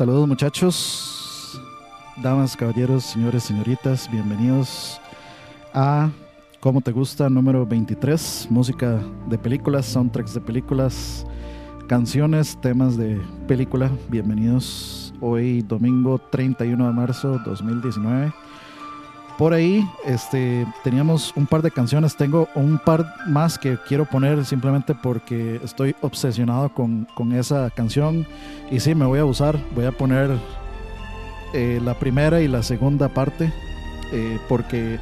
Saludos muchachos, damas, caballeros, señores, señoritas, bienvenidos a ¿Cómo te gusta? número 23, música de películas, soundtracks de películas, canciones, temas de película. Bienvenidos hoy domingo 31 de marzo 2019 por ahí este, teníamos un par de canciones. Tengo un par más que quiero poner simplemente porque estoy obsesionado con, esa canción. Y sí, me voy a usar. Voy a poner eh, la primera y la segunda parte eh, porque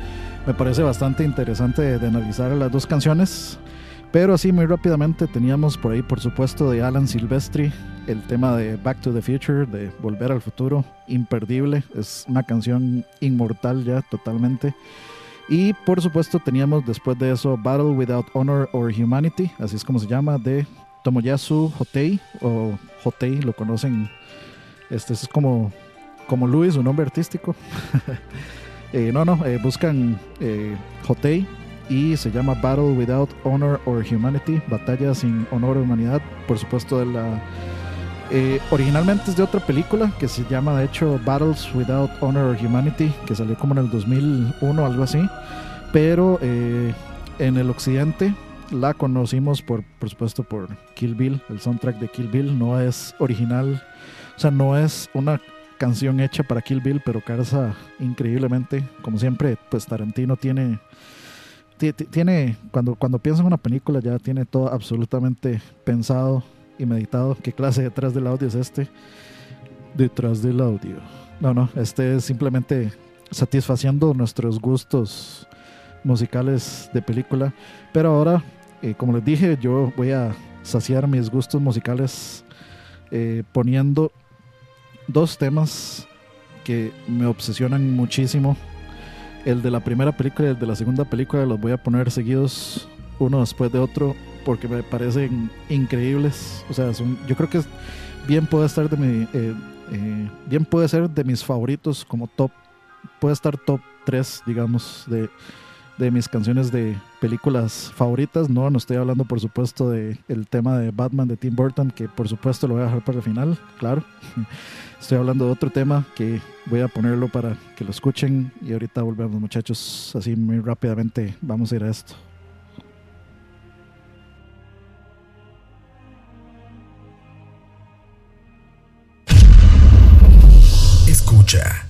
me parece bastante interesante de analizar las dos canciones. Pero así muy rápidamente teníamos por ahí, por supuesto, de Alan Silvestri, el tema de Back to the Future, de Volver al Futuro, imperdible, es una canción inmortal ya totalmente. Y por supuesto teníamos después de eso Battle Without Honor or Humanity, así es como se llama, de Tomoyasu Hotei, o Hotei, lo conocen, este es como, como Luis, un nombre artístico. Eh, no, no, eh, buscan eh, Hotei y se llama Battle Without Honor or Humanity, Batalla sin honor o humanidad, por supuesto la... Eh, originalmente es de otra película que se llama de hecho Battles Without Honor or Humanity, que salió como en el 2001 algo así, pero eh, en el occidente la conocimos por, por supuesto por Kill Bill, el soundtrack de Kill Bill. No es original, o sea, no es una canción hecha para Kill Bill, pero calza increíblemente, como siempre, pues Tarantino tiene tiene, cuando, cuando piensa en una película ya tiene todo absolutamente pensado y meditado. ¿Qué clase detrás del audio es este? Detrás del audio. No, no, este es simplemente satisfaciendo nuestros gustos musicales de película. Pero ahora, eh, como les dije, yo voy a saciar mis gustos musicales eh, poniendo dos temas que me obsesionan muchísimo el de la primera película y el de la segunda película los voy a poner seguidos uno después de otro porque me parecen increíbles. O sea, yo creo que bien puede estar de mi, eh, eh, bien puede ser de mis favoritos como top, puede estar top 3, digamos, de, de mis canciones de películas favoritas. No, no estoy hablando, por supuesto, de el tema de Batman de Tim Burton, que por supuesto lo voy a dejar para el final, claro. Estoy hablando de otro tema que voy a ponerlo para que lo escuchen y ahorita volvemos muchachos, así muy rápidamente vamos a ir a esto. Escucha.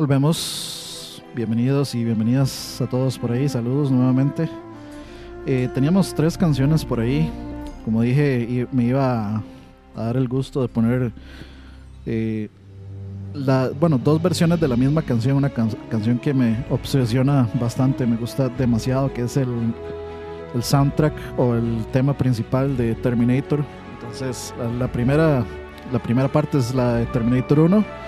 Volvemos. Bienvenidos y bienvenidas a todos por ahí. Saludos nuevamente. Eh, teníamos tres canciones por ahí. Como dije, me iba a, dar el gusto de poner, eh, la, bueno, dos versiones de la misma canción. Una canción que me obsesiona bastante, me gusta demasiado, que es el, el soundtrack o el tema principal de Terminator. Entonces, la, primera, la primera parte es la de Terminator 1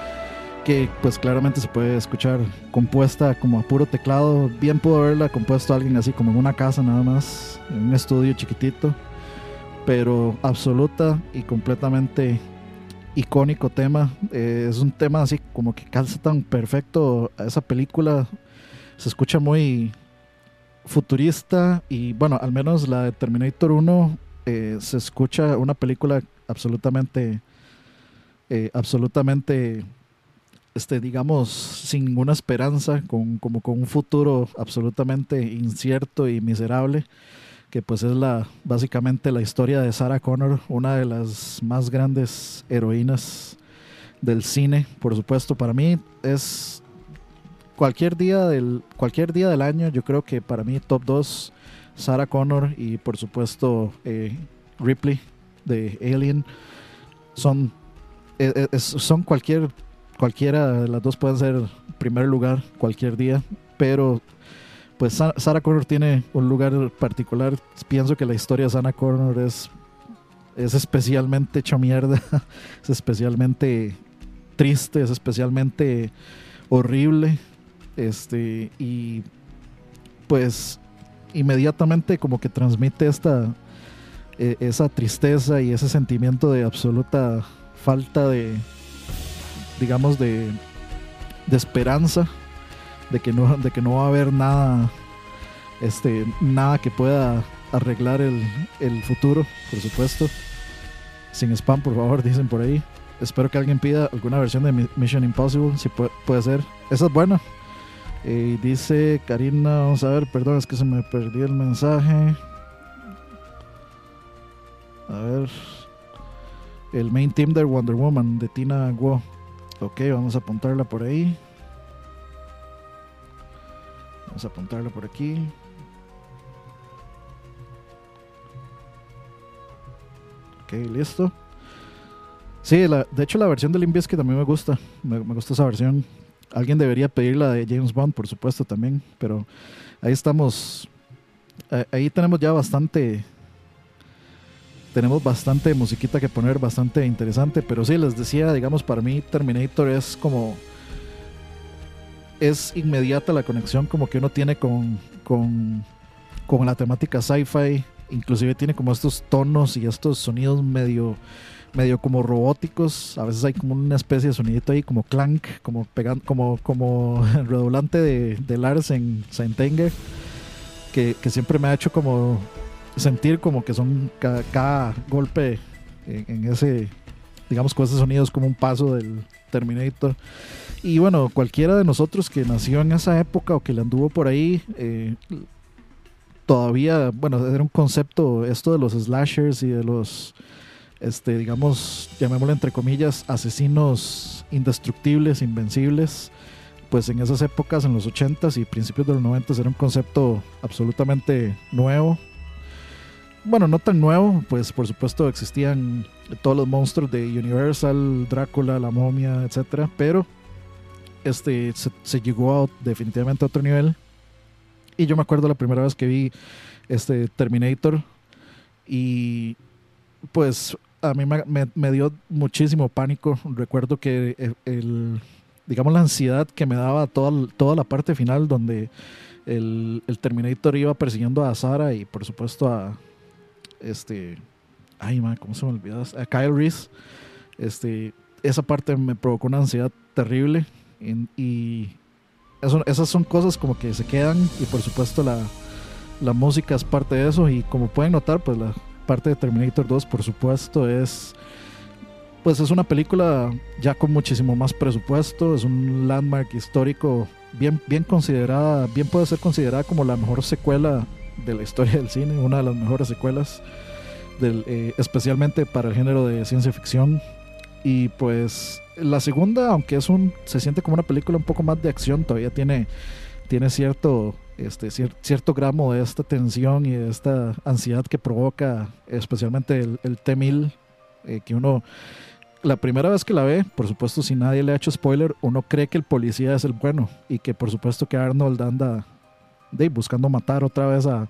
que pues claramente se puede escuchar compuesta como a puro teclado. Bien pudo haberla compuesto alguien así como en una casa nada más, en un estudio chiquitito, pero absoluta y completamente icónico tema. Eh, es un tema así como que calza tan perfecto a esa película. Se escucha muy futurista y bueno, al menos la de Terminator 1 eh, se escucha una película absolutamente, eh, absolutamente este, digamos, sin ninguna esperanza, con, como con un futuro absolutamente incierto y miserable, que pues es la, básicamente la historia de Sarah Connor, una de las más grandes heroínas del cine, por supuesto, para mí es cualquier día del, cualquier día del año, yo creo que para mí top 2, Sarah Connor y por supuesto eh, Ripley de Alien, son, e, e, son cualquier cualquiera de las dos puede ser primer lugar cualquier día, pero pues Sarah Connor tiene un lugar particular. Pienso que la historia de Sarah Connor es, es especialmente hecha mierda, es especialmente triste, es especialmente horrible. Este, y pues inmediatamente como que transmite esta e, esa tristeza y ese sentimiento de absoluta falta de, digamos, de, de esperanza, de que, no, de que no va a haber nada, este, nada que pueda arreglar el, el futuro, por supuesto. Sin spam, por favor, dicen por ahí. Espero que alguien pida alguna versión de Mission Impossible, si puede, puede ser. Esa es buena. Eh, dice Karina, vamos a ver, perdón, es que se me perdió el mensaje. A ver. El main team de Wonder Woman de Tina Guo. Ok, vamos a apuntarla por ahí. Vamos a apuntarla por aquí. Ok, listo. Sí, de hecho la versión de Limp que también me gusta. Me, me, gusta esa versión. Alguien debería pedir la de James Bond, por supuesto, también. Pero ahí estamos. Ahí tenemos ya bastante tenemos bastante musiquita que poner, bastante interesante, pero sí, les decía, digamos, para mí Terminator es como... Es inmediata la conexión como que uno tiene con, con, con la temática sci-fi, inclusive tiene como estos tonos y estos sonidos medio medio como robóticos, a veces hay como una especie de sonidito ahí como clank, como pegando, como, como redoblante de, de Lars en Saint que, que siempre me ha hecho como sentir como que son cada, golpe en, ese, digamos, con esos sonidos como un paso del Terminator. Y bueno, cualquiera de nosotros que nació en esa época o que le anduvo por ahí, eh, todavía, bueno, era un concepto esto de los slashers y de los, este, digamos, llamémoslo entre comillas, asesinos indestructibles, invencibles. Pues en esas épocas, en los 80s y principios de los 90s, era un concepto absolutamente nuevo bueno, no tan nuevo, pues por supuesto existían todos los monstruos de Universal, Drácula, la momia, etcétera, pero este se, llegó definitivamente a otro nivel. Y yo me acuerdo la primera vez que vi este Terminator y pues a mí me, dio muchísimo pánico. Recuerdo que e, el, digamos la ansiedad que me daba toda, toda la parte final donde el, el Terminator iba persiguiendo a Sara y por supuesto a, este, ay, man, ¿cómo se me olvidó? A Kyle Reese, este, esa parte me provocó una ansiedad terrible y, eso, esas son cosas como que se quedan y por supuesto la, la música es parte de eso y como pueden notar, pues la parte de Terminator 2, por supuesto, es pues es una película ya con muchísimo más presupuesto, es un landmark histórico bien, bien considerada, bien puede ser considerada como la mejor secuela de la historia del cine, una de las mejores secuelas eh, especialmente para el género de ciencia ficción. Y pues la segunda, aunque es un, se siente como una película un poco más de acción, todavía tiene, tiene cierto, este, cierto gramo de esta tensión y de esta ansiedad que provoca especialmente el, el T-1000, eh, que uno la primera vez que la ve, por supuesto, si nadie le ha hecho spoiler, uno cree que el policía es el bueno y que por supuesto que Arnold anda de, buscando matar otra vez a,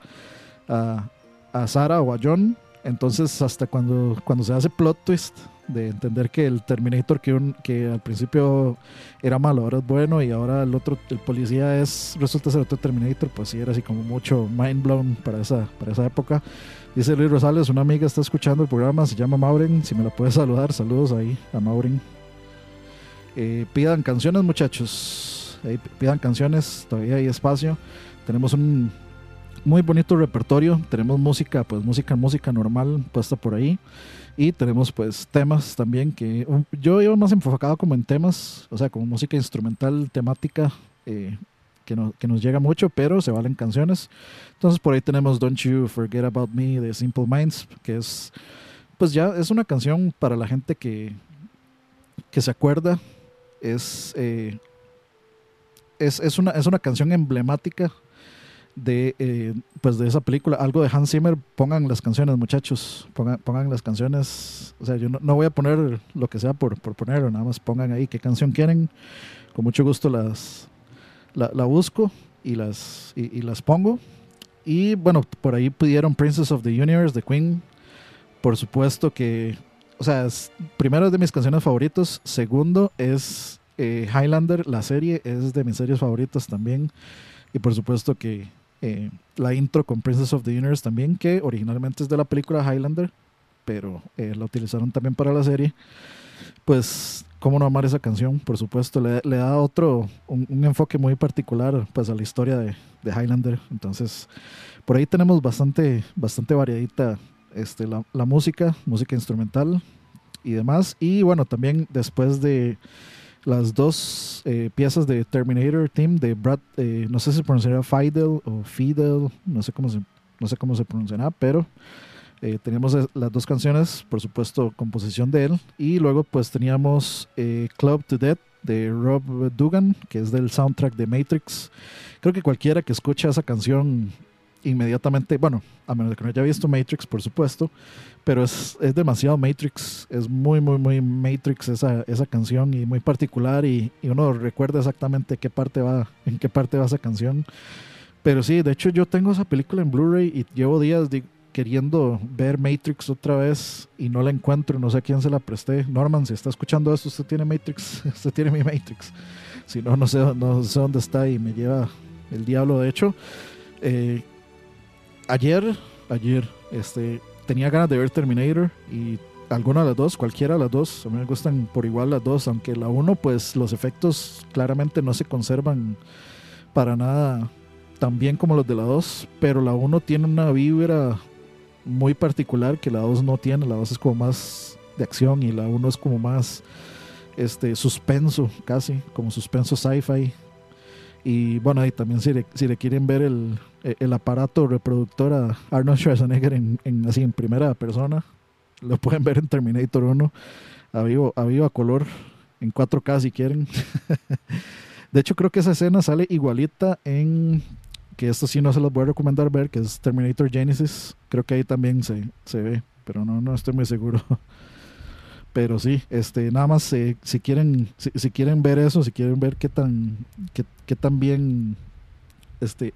a, a Sarah o a John. Entonces, hasta cuando, cuando se hace plot twist de entender que el Terminator que, que al principio era malo, ahora es bueno y ahora el otro, el policía es, resulta ser otro Terminator, pues sí, era así como mucho mind blown para esa, para esa época. Dice Luis Rosales, una amiga está escuchando el programa, se llama Maureen. Si me la puedes saludar, saludos ahí a Maureen. Eh, pidan canciones, muchachos. pidan canciones, todavía hay espacio. Tenemos un muy bonito repertorio. Tenemos música, pues música, música normal puesta por ahí. Y tenemos pues temas también que yo iba más enfocado como en temas, o sea, como música instrumental, temática, eh, que, que, nos llega mucho, pero se valen canciones. Entonces por ahí tenemos Don't You Forget About Me de Simple Minds, que es, pues ya es una canción para la gente que, que se acuerda. Es, eh, es, es, una, es una canción emblemática de, eh, pues de esa película, algo de Hans Zimmer, pongan las canciones muchachos, pongan, pongan las canciones, o sea, yo no, no, voy a poner lo que sea por, por ponerlo, nada más pongan ahí qué canción quieren, con mucho gusto las, la, busco y las, y, las pongo. Y bueno, por ahí pudieron Princess of the Universe de Queen. Por supuesto que, o sea, primero es de mis canciones favoritos. Segundo es eh, Highlander, la serie es de mis series favoritas también. Y por supuesto que eh, la intro con Princess of the Universe también, que originalmente es de la película Highlander, pero eh, la utilizaron también para la serie. Pues cómo no amar esa canción, por supuesto, le, da otro, un, enfoque muy particular pues a la historia de, de, Highlander. Entonces, por ahí tenemos bastante, bastante variadita este, la, la, música, música instrumental y demás. Y bueno, también después de las dos eh, piezas de Terminator Team de Brad, eh, no sé si se pronunciará Fidel o Fidel, no sé cómo se, no sé cómo se pronunciará, pero eh, teníamos las dos canciones, por supuesto, composición de él. Y luego pues teníamos eh, Club to Death de Rob Dugan, que es del soundtrack de Matrix. Creo que cualquiera que escuche esa canción inmediatamente, bueno, a menos de que no haya visto Matrix, por supuesto, pero es, es demasiado Matrix, es muy, muy, muy Matrix esa, esa canción y muy particular y, y, uno recuerda exactamente qué parte va, en qué parte va esa canción. Pero sí, de hecho yo tengo esa película en Blu-ray y llevo días, queriendo ver Matrix otra vez y no la encuentro, no sé a quién se la presté. Norman, si está escuchando esto, usted tiene Matrix, usted tiene mi Matrix. Si no, no sé, no sé dónde está y me lleva el diablo. De hecho, eh, ayer, ayer, este, tenía ganas de ver Terminator y alguna de las dos, cualquiera de las dos, a mí me gustan por igual las dos, aunque la uno, pues los efectos claramente no se conservan para nada tan bien como los de la 2, pero la 1 tiene una vibra muy particular que la 2 no tiene. La 2 es como más de acción y la 1 es como más este suspenso, casi, como suspenso sci-fi. Y bueno, ahí también si le, si le quieren ver el, el, aparato reproductor a Arnold Schwarzenegger en, en, así en primera persona, lo pueden ver en Terminator 1 a vivo, a vivo a color, en 4K si quieren. de hecho, creo que esa escena sale igualita en que esto sí no se los voy a recomendar ver, que es Terminator Genesis. Creo que ahí también se, se ve, pero no, no estoy muy seguro. Pero sí, este, nada más eh, si quieren, si, quieren ver eso, si quieren ver qué tan, qué, qué tan bien, este,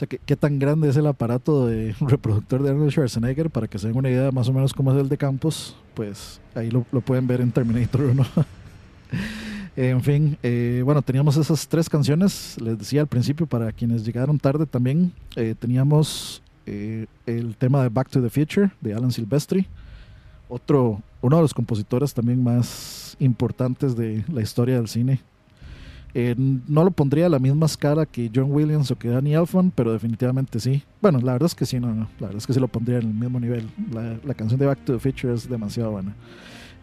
sea, qué, qué, tan grande es el aparato de reproductor de Arnold Schwarzenegger, para que se den una idea más o menos cómo es el de Campos, pues ahí lo, lo pueden ver en Terminator 1. en fin, eh, bueno, teníamos esas tres canciones, les decía al principio, para quienes llegaron tarde también, eh, teníamos eh, el tema de Back to the Future de Alan Silvestri, otro, uno de los compositores también más importantes de la historia del cine. No lo pondría a la misma escala que John Williams o que Danny Elfman, pero definitivamente sí. Bueno, la verdad es que sí, no, no la verdad es que sí lo pondría en el mismo nivel. La, la canción de Back to the Future es demasiado buena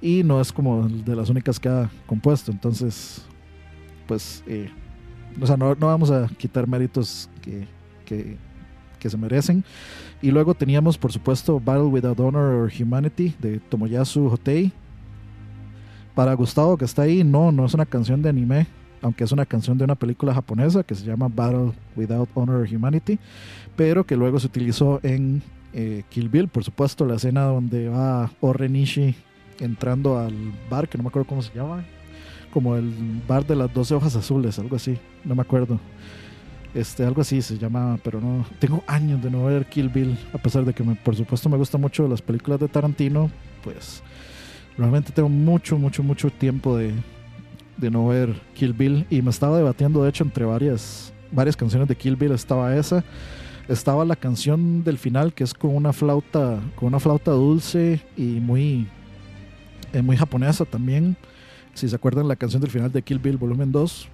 y no es como de las únicas que ha compuesto. Entonces, pues, eh, o sea, no, no, vamos a quitar méritos que, que, que se merecen. Y luego teníamos, por supuesto, Battle Without Honor or Humanity de Tomoyasu Hotei. Para Gustavo, que está ahí, no, no es una canción de anime, aunque es una canción de una película japonesa que se llama Battle Without Honor or Humanity, pero que luego se utilizó en eh, Kill Bill, por supuesto, la escena donde va Orenishi entrando al bar, que no me acuerdo cómo se llama, como el bar de las 12 hojas azules, algo así, no me acuerdo. Este, algo así se llama, pero no. Tengo años de no ver Kill Bill, a pesar de que me, por supuesto me gustan mucho las películas de Tarantino, pues realmente tengo mucho, mucho, mucho tiempo de, de no ver Kill Bill y me estaba debatiendo, de hecho, entre varias, varias canciones de Kill Bill. Estaba esa, estaba la canción del final que es con una flauta, con una flauta dulce y muy, eh, muy japonesa también. Si se acuerdan la canción del final de Kill Bill Volumen 2,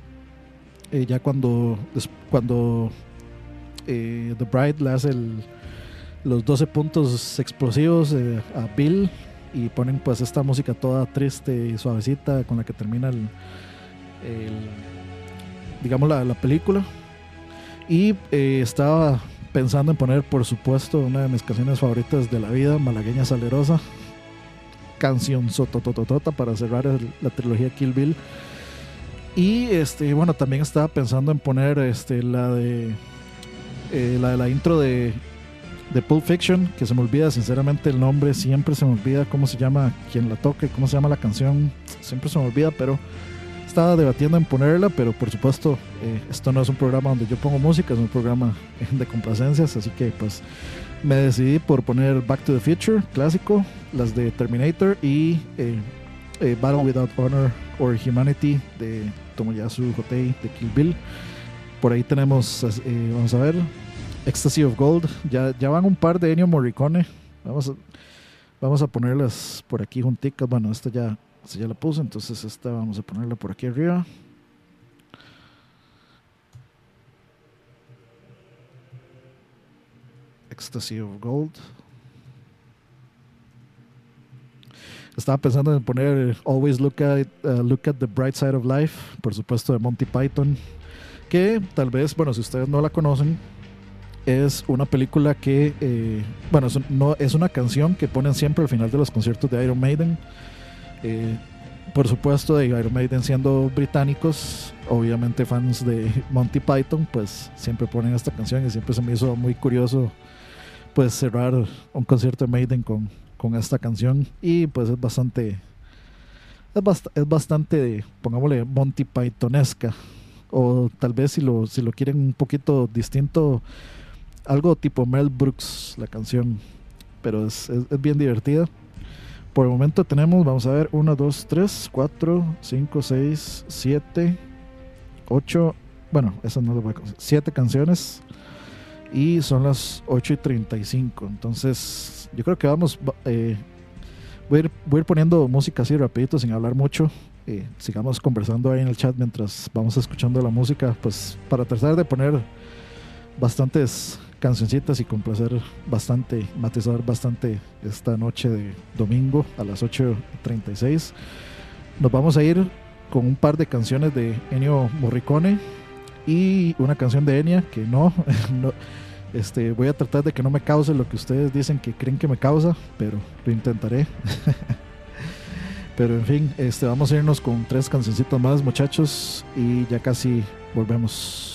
eh, ya cuando, cuando eh, The Bride le hace los 12 puntos explosivos a Bill y ponen pues esta música toda triste y suavecita con la que termina el, digamos la, la, película. Y estaba pensando en poner por supuesto una de mis canciones favoritas de la vida malagueña salerosa canción sotototota para cerrar la trilogía Kill Bill. Y este, bueno, también estaba pensando en poner este, la de eh, la de la intro de, de Pulp Fiction, que se me olvida sinceramente el nombre, siempre se me olvida cómo se llama quien la toque, cómo se llama la canción, siempre se me olvida, pero estaba debatiendo en ponerla, pero por supuesto eh, esto no es un programa donde yo pongo música, es un programa de complacencias, así que pues me decidí por poner Back to the Future, clásico, las de Terminator y eh, Battle Without Honor or Humanity de Tomoyasu Hotei de Kill Bill. Por ahí tenemos, eh, vamos a ver, Ecstasy of Gold. Ya, ya van un par de Ennio Morricone. Vamos a, vamos a ponerlas por aquí junticas. Bueno, esta ya, ya la puse, entonces esta vamos a ponerla por aquí arriba. Ecstasy of Gold. Estaba pensando en poner Always Look at, uh, look at the Bright Side of Life, por supuesto de Monty Python, que tal vez, bueno, si ustedes no la conocen, es una película que, eh, bueno, es, no, es una canción que ponen siempre al final de los conciertos de Iron Maiden. Eh, por supuesto, de Iron Maiden siendo británicos, obviamente fans de Monty Python, pues siempre ponen esta canción y siempre se me hizo muy curioso pues cerrar un concierto de Maiden con, con esta canción y pues es bastante es, bastante pongámosle Monty Pythonesca o tal vez si lo si lo quieren un poquito distinto algo tipo Mel Brooks la canción pero es, es, bien divertida por el momento tenemos vamos a ver 1 2 3 4 5 6 7 8 bueno eso no lo voy a 7 canciones y son las 8 y 35 entonces yo creo que vamos, eh, voy, a ir, voy, a ir, poniendo música así rapidito, sin hablar mucho. Eh, sigamos conversando ahí en el chat mientras vamos escuchando la música, pues para tratar de poner bastantes cancioncitas y complacer bastante, matizar bastante esta noche de domingo a las 8.36. Nos vamos a ir con un par de canciones de Ennio Morricone y una canción de Enya que no, no este, voy a tratar de que no me cause lo que ustedes dicen que creen que me causa, pero lo intentaré. pero en fin, este, vamos a irnos con tres cancioncitos más, muchachos, y ya casi volvemos.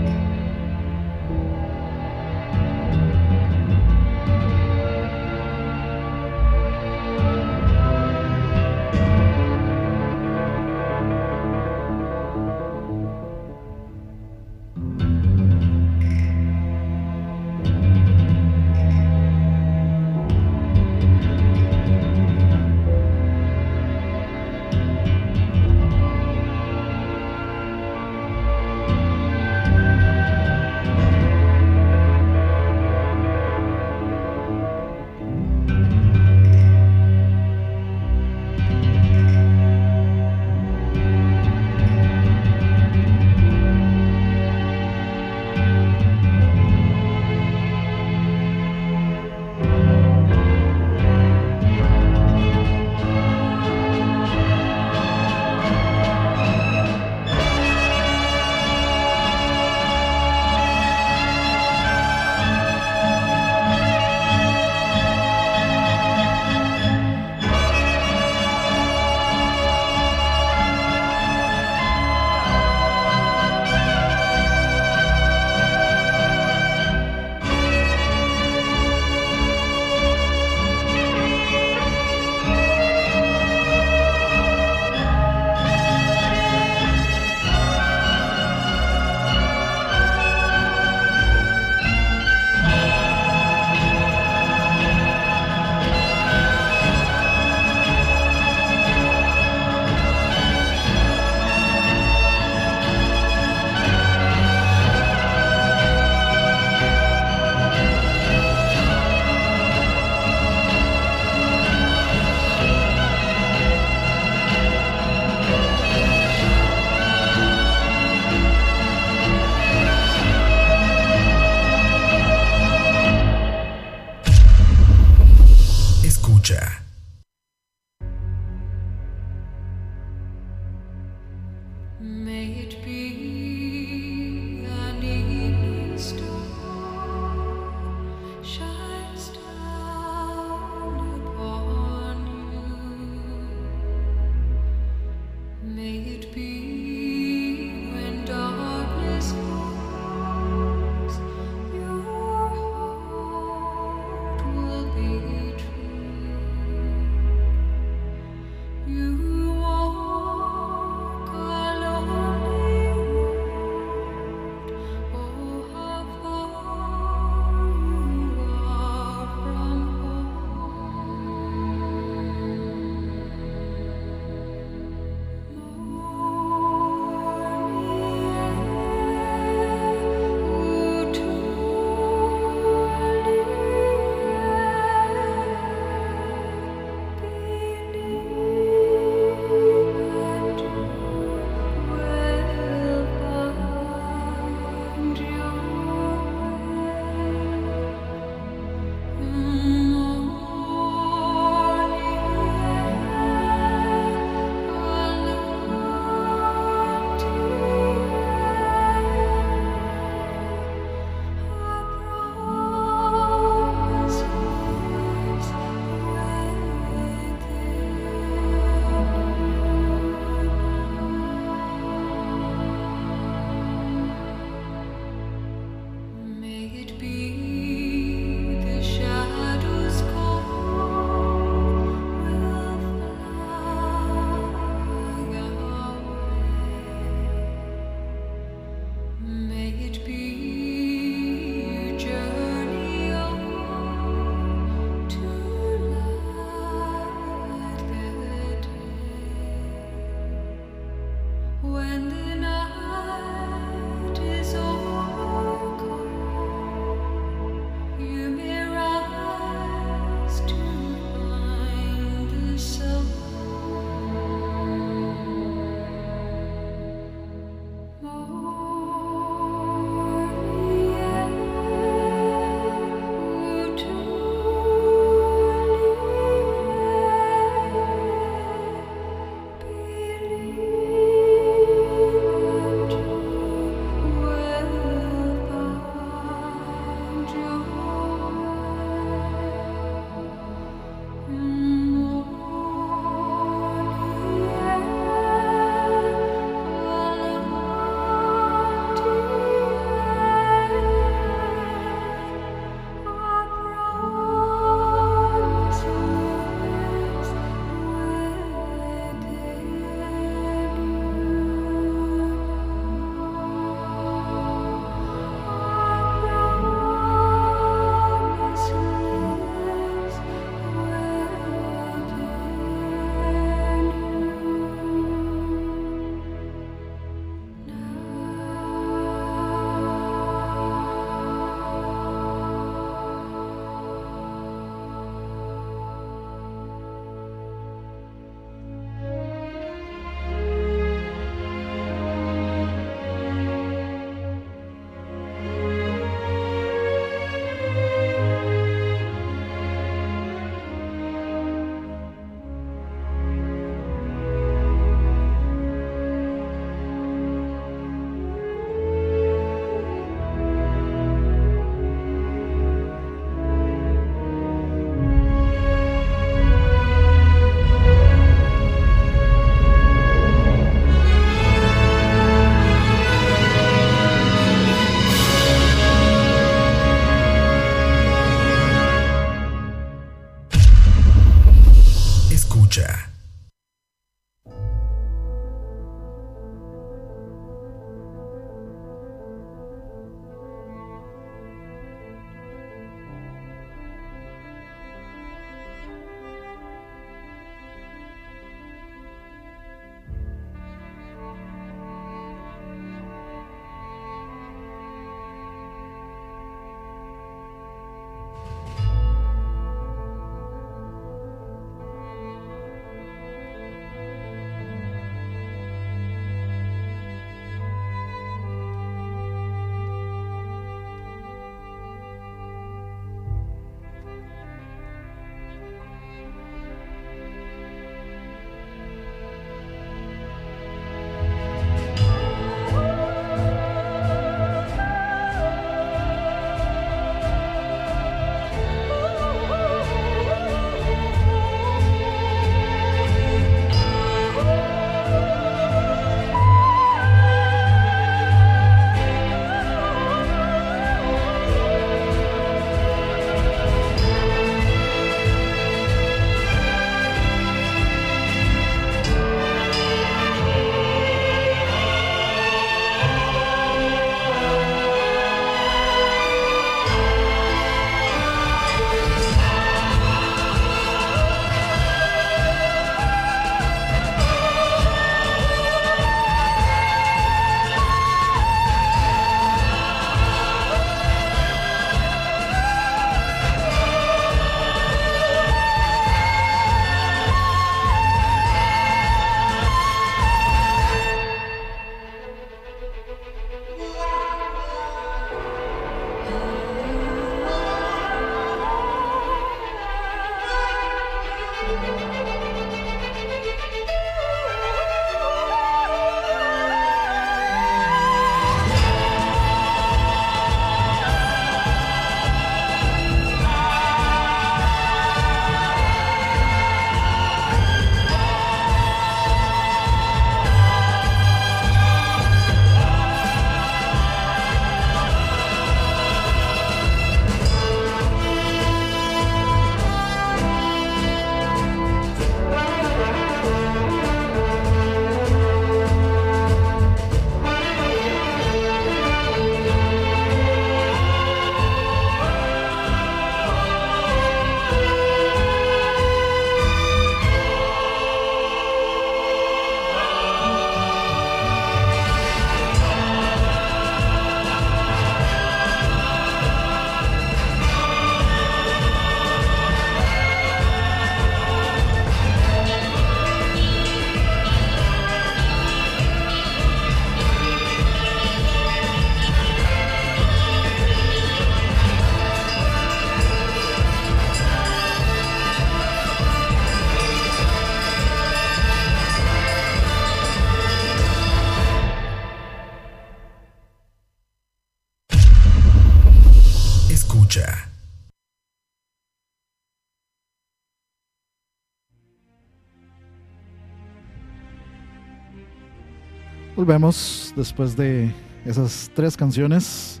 Volvemos después de esas tres canciones.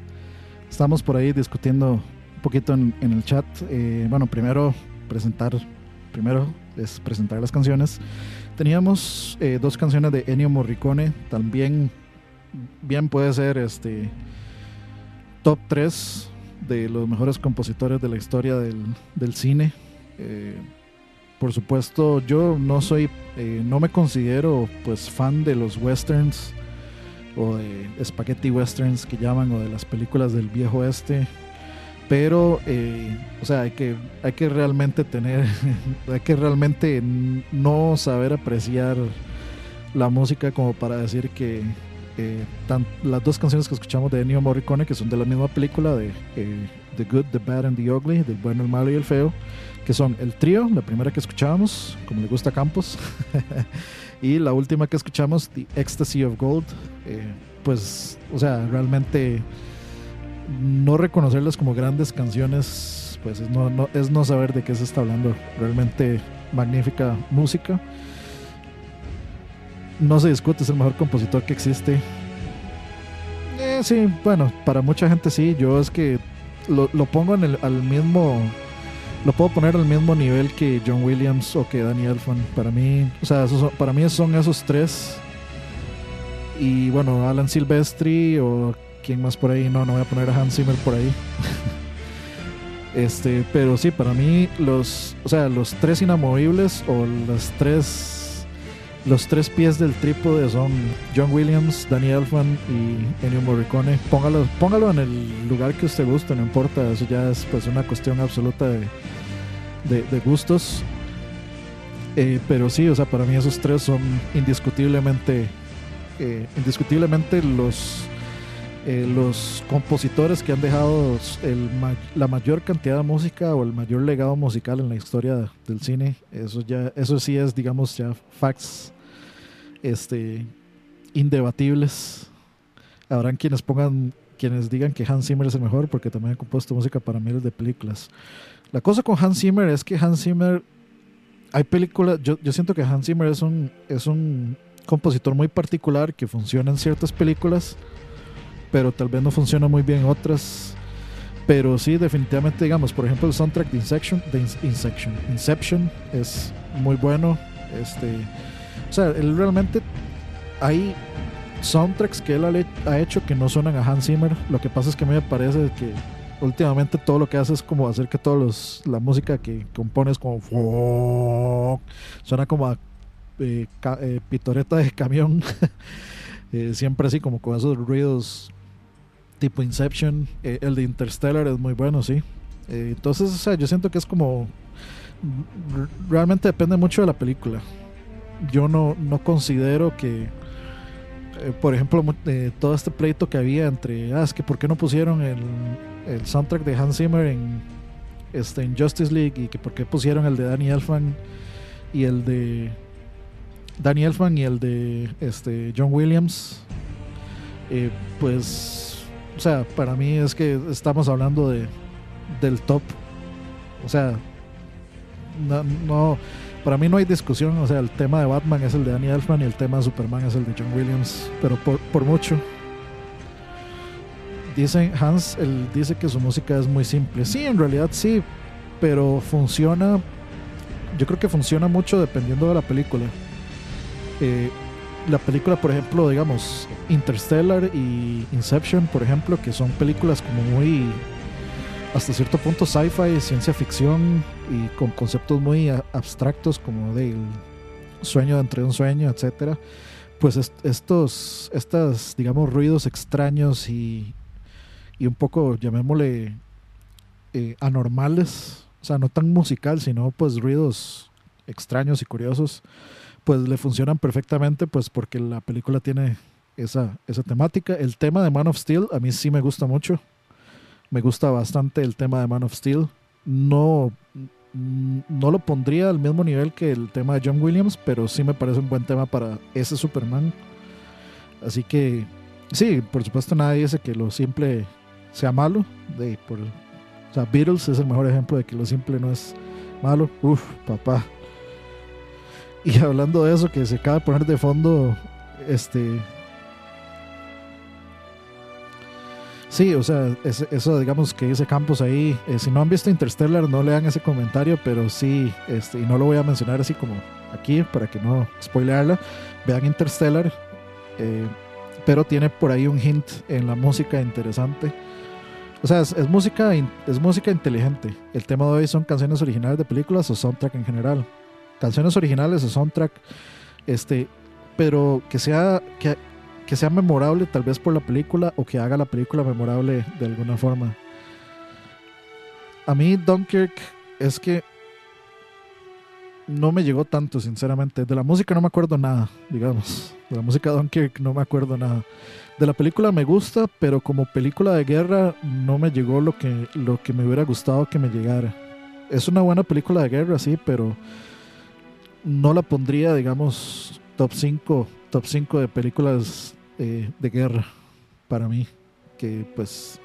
Estamos por ahí discutiendo un poquito en, el chat. Eh, bueno, primero presentar, primero es presentar las canciones. Teníamos eh, dos canciones de Ennio Morricone, también bien puede ser este top 3 de los mejores compositores de la historia del, cine. Eh, por supuesto, yo no soy, eh, no me considero pues fan de los westerns o de spaghetti westerns que llaman o de las películas del viejo este. Pero, eh, o sea, hay que, hay que realmente tener, hay que realmente no saber apreciar la música como para decir que eh, las dos canciones que escuchamos de Ennio Morricone, que son de la misma película de The Good, The Bad and The Ugly, del bueno, el malo y el feo, que son el trío, la primera que escuchábamos, como le gusta Campos, y la última que escuchamos, The Ecstasy of Gold. Eh, pues, o sea, realmente no reconocerlas como grandes canciones, pues es no, es no saber de qué se está hablando. Realmente magnífica música. No se discute, es el mejor compositor que existe. Eh, sí, bueno, para mucha gente sí. Yo es que lo, pongo en el, al mismo lo puedo poner al mismo nivel que John Williams o que Danny Elfman. Para mí, o sea, para mí son esos tres. Y bueno, Alan Silvestri o quien más por ahí. No, no voy a poner a Hans Zimmer por ahí. este, pero sí, para mí los, o sea, los tres inamovibles o las tres los tres pies del trípode son John Williams, Danny Elfman y Ennio Morricone. Póngalo, en el lugar que usted guste, no importa, eso ya es pues una cuestión absoluta de, de, gustos. Eh, pero sí, o sea, para mí esos tres son indiscutiblemente, eh, indiscutiblemente los, eh, los compositores que han dejado la mayor cantidad de música o el mayor legado musical en la historia del cine. Eso ya, eso sí es, digamos, ya facts este, indebatibles. Habrán quienes pongan, quienes digan que Hans Zimmer es el mejor porque también ha compuesto música para miles de películas. La cosa con Hans Zimmer es que Hans Zimmer, hay películas, yo, yo siento que Hans Zimmer es un, es un compositor muy particular que funciona en ciertas películas, pero tal vez no funciona muy bien en otras. Pero sí, definitivamente, digamos, por ejemplo, el soundtrack de Inception, de Inception, Inception es muy bueno. Este, o sea, él realmente hay soundtracks que él ha hecho que no suenan a Hans Zimmer. Lo que pasa es que a mí me parece que últimamente todo lo que hace es como hacer que todos la música que compones como suena como a eh, eh, pitoreta de camión eh, siempre así como con esos ruidos tipo Inception el de Interstellar es muy bueno sí. Entonces o sea yo siento que es como realmente depende mucho de la película. Yo no, no considero que por ejemplo todo este pleito que había entre ah es que por qué no pusieron el el soundtrack de Hans Zimmer en, este, en Justice League y que por qué pusieron el de Danny Elfman y el de Danny Elfman y el de este, John Williams. Eh, pues, o sea, para mí es que estamos hablando de del top. O sea, no, para mí no hay discusión. O sea, el tema de Batman es el de Danny Elfman y el tema de Superman es el de John Williams, pero por, por mucho dice Hans, él dice que su música es muy simple. Sí, en realidad sí, pero funciona. Yo creo que funciona mucho dependiendo de la película. Eh, la película, por ejemplo, digamos, Interstellar y Inception, por ejemplo, que son películas como muy, hasta cierto punto, sci-fi, ciencia ficción y con conceptos muy abstractos como del sueño dentro de un sueño, etcétera. Pues estos, estas, digamos, ruidos extraños y, y un poco, llamémosle, eh, anormales, o sea, no tan musical, sino pues ruidos extraños y curiosos, pues le funcionan perfectamente, pues porque la película tiene esa, esa temática. El tema de Man of Steel a mí sí me gusta mucho, me gusta bastante el tema de Man of Steel. No, no lo pondría al mismo nivel que el tema de John Williams, pero sí me parece un buen tema para ese Superman. Así que sí, por supuesto nadie dice que lo simple sea malo. De, por, o sea, Beatles es el mejor ejemplo de que lo simple no es malo. Uf, papá. Y hablando de eso, que se acaba de poner de fondo, este... Sí, o sea, eso digamos que dice Campos ahí, eh, si no han visto Interstellar, no lean ese comentario, pero sí, este, y no lo voy a mencionar así como aquí para que no spoilearla, vean Interstellar, eh, pero tiene por ahí un hint en la música interesante. O sea, es, música, es música inteligente. El tema de hoy son canciones originales de películas o soundtrack en general. Canciones originales o soundtrack, este, pero que sea, que, que sea memorable tal vez por la película o que haga la película memorable de alguna forma. A mí Dunkirk es que no me llegó tanto, sinceramente. De la música no me acuerdo nada, digamos. De la música Dunkirk no me acuerdo nada. De la película me gusta, pero como película de guerra no me llegó lo que, lo que me hubiera gustado que me llegara. Es una buena película de guerra, sí, pero no la pondría, digamos, top 5 top 5 de películas eh, de guerra para mí, que pues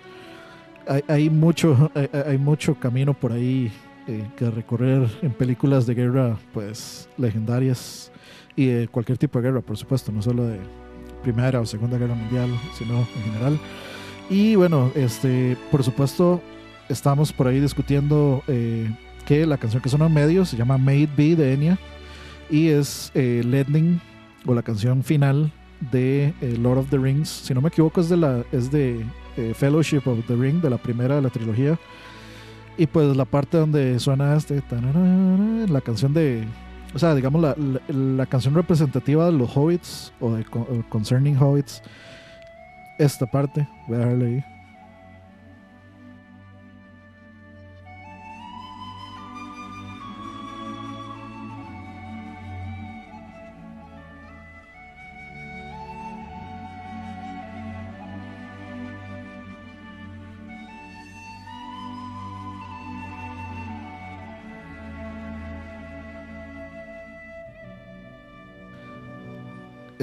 hay, mucho, hay, mucho camino por ahí eh, que recorrer en películas de guerra pues legendarias y de cualquier tipo de guerra, por supuesto, no solo de Primera o Segunda Guerra Mundial, sino en general. Y bueno, este, por supuesto, estamos por ahí discutiendo eh, que la canción que suena en medio se llama Made Be de Enya y es eh, o la canción final de eh, Lord of the Rings. Si no me equivoco, es de la es de eh, Fellowship of the Ring, de la primera de la trilogía. Y pues la parte donde suena este, la canción de, o sea, digamos la, la, canción representativa de los hobbits o de Concerning Hobbits, esta parte, voy a darle ahí.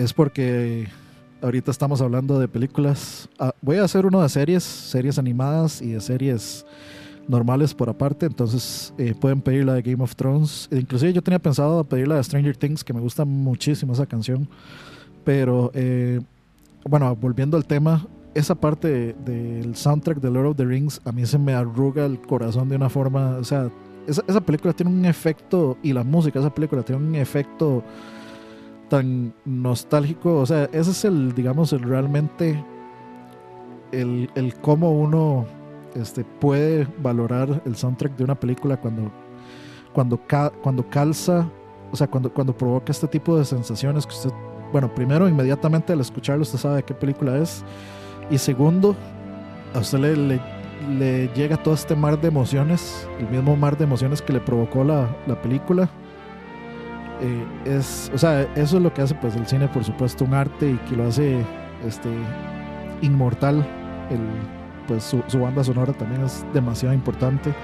Es porque ahorita estamos hablando de películas. Ah, voy a hacer uno de series, series animadas y de series normales por aparte. Entonces eh, pueden pedir la de Game of Thrones. Inclusive yo tenía pensado pedir la de Stranger Things, que me gusta muchísimo esa canción. Pero eh, bueno, volviendo al tema, esa parte del soundtrack de Lord of the Rings a mí se me arruga el corazón de una forma. O sea, esa, esa película tiene un efecto, y la música de esa película tiene un efecto tan nostálgico. O sea, ese es el, digamos, el realmente el, el cómo uno este, puede valorar el soundtrack de una película cuando, cuando, cuando calza, o sea, cuando, cuando provoca este tipo de sensaciones que usted, bueno, primero, inmediatamente al escucharlo, usted sabe qué película es. Y segundo, a usted le, le, llega todo este mar de emociones, el mismo mar de emociones que le provocó la, la película eh, es, o sea, eso es lo que hace pues el cine, por supuesto, un arte y que lo hace este, inmortal. El, pues su, banda sonora también es demasiado importante.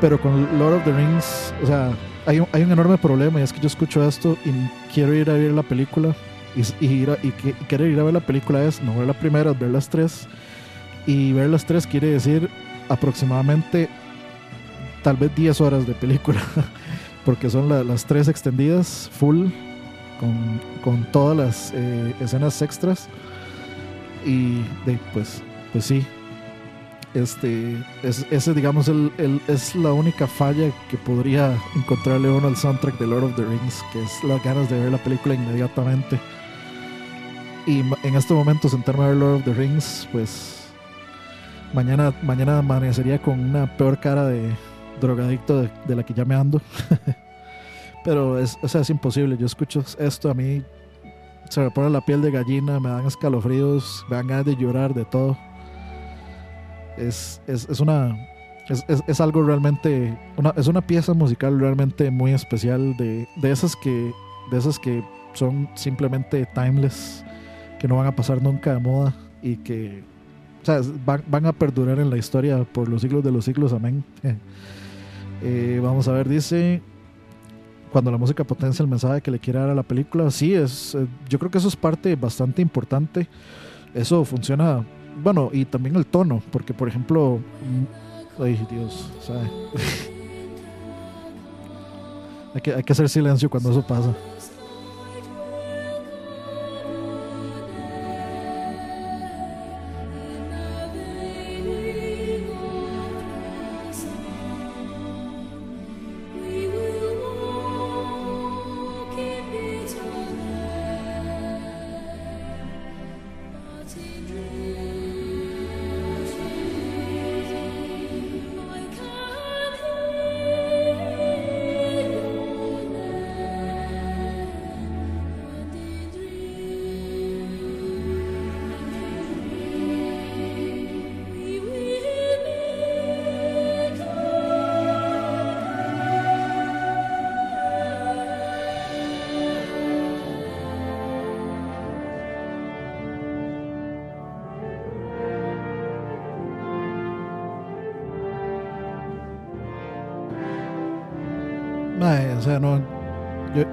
Pero con Lord of the Rings, o sea, hay un, hay un enorme problema y es que yo escucho esto y quiero ir a ver la película y, ir y, querer ir a ver la película es no ver la primera, ver las tres. Y ver las tres quiere decir aproximadamente tal vez 10 horas de película. porque son las tres extendidas, full, con, todas las eh, escenas extras. Y de, pues, pues sí, este, es, ese digamos el, es la única falla que podría encontrarle uno al soundtrack de Lord of the Rings, que es las ganas de ver la película inmediatamente. Y en este momento sentarme a ver Lord of the Rings, pues mañana, mañana amanecería con una peor cara de, drogadicto de, la que ya me ando. Pero es, o es imposible. Yo escucho esto, a mí se me pone la piel de gallina, me dan escalofríos, me dan ganas de llorar, de todo. Es, es, es una. Es, es, algo realmente. Una, es una pieza musical realmente muy especial de, de, esas que. De esas que son simplemente timeless, que no van a pasar nunca de moda y que. Van, van a perdurar en la historia por los siglos de los siglos. Amén. Eh, vamos a ver, dice cuando la música potencia el mensaje que le quiere dar a la película. Sí, es, eh, yo creo que eso es parte bastante importante. Eso funciona, bueno, y también el tono, porque por ejemplo, mm, ay Dios, hay, que, hay que hacer silencio cuando eso pasa.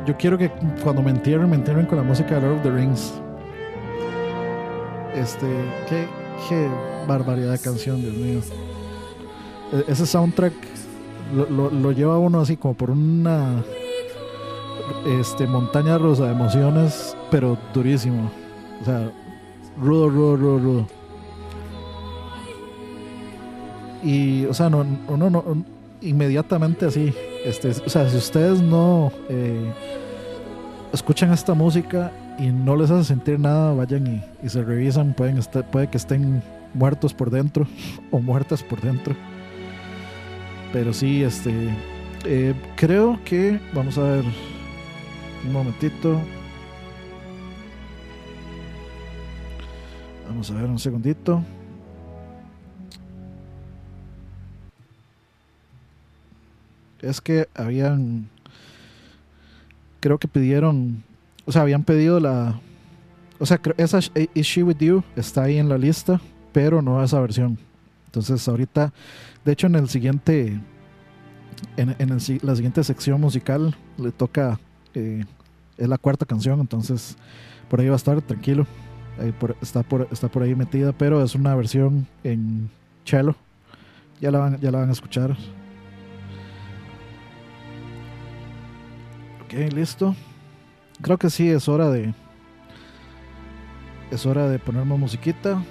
Yo, quiero que cuando me entierren, me entierren con la música de Lord of the Rings. Este, qué, barbaridad de canción, Dios mío. E, ese soundtrack lo, lo, lo, lleva uno así como por una este, montaña rusa de emociones, pero durísimo. O sea, rudo, rudo, rudo, rudo. Y, o sea, no, no, no, inmediatamente así. Este, o sea, si ustedes no eh, escuchan esta música y no les hace sentir nada, vayan y, se revisan. Pueden estar, puede que estén muertos por dentro o muertas por dentro. Pero sí, este, eh, creo que, vamos a ver, un momentito. Vamos a ver un segundito. Es que habían, creo que pidieron, o sea, habían pedido la, o sea, esa Is She With You está ahí en la lista, pero no esa versión. Entonces ahorita, de hecho en el siguiente, en, en la siguiente sección musical le toca, eh, es la cuarta canción, entonces por ahí va a estar tranquilo. está, por, está por ahí metida, pero es una versión en cello. Ya la van, ya la van a escuchar. Ok, listo. Creo que sí, es hora de. Es hora de poner más musiquita.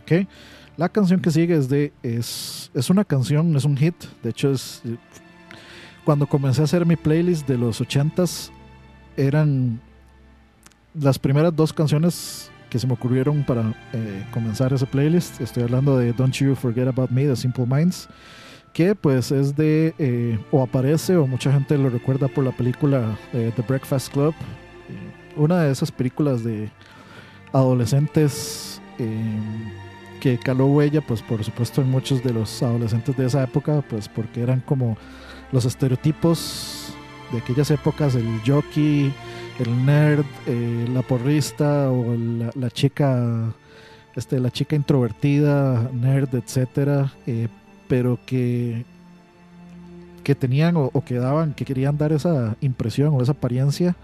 Ok. La canción que sigue es de. Es, es una canción, es un hit. De hecho, es. Cuando comencé a hacer mi playlist de los 80s, eran las primeras dos canciones que se me ocurrieron para eh, comenzar ese playlist. Estoy hablando de Don't You Forget About Me de Simple Minds que pues es de, eh, o aparece, o mucha gente lo recuerda por la película eh, The Breakfast Club, eh, una de esas películas de adolescentes que caló huella, pues por supuesto en muchos de los adolescentes de esa época, pues porque eran como los estereotipos de aquellas épocas, el jockey, el nerd, la porrista o la, chica, este, la chica introvertida, nerd, etcétera pero que, que tenían o, que daban, que querían dar esa impresión o esa apariencia,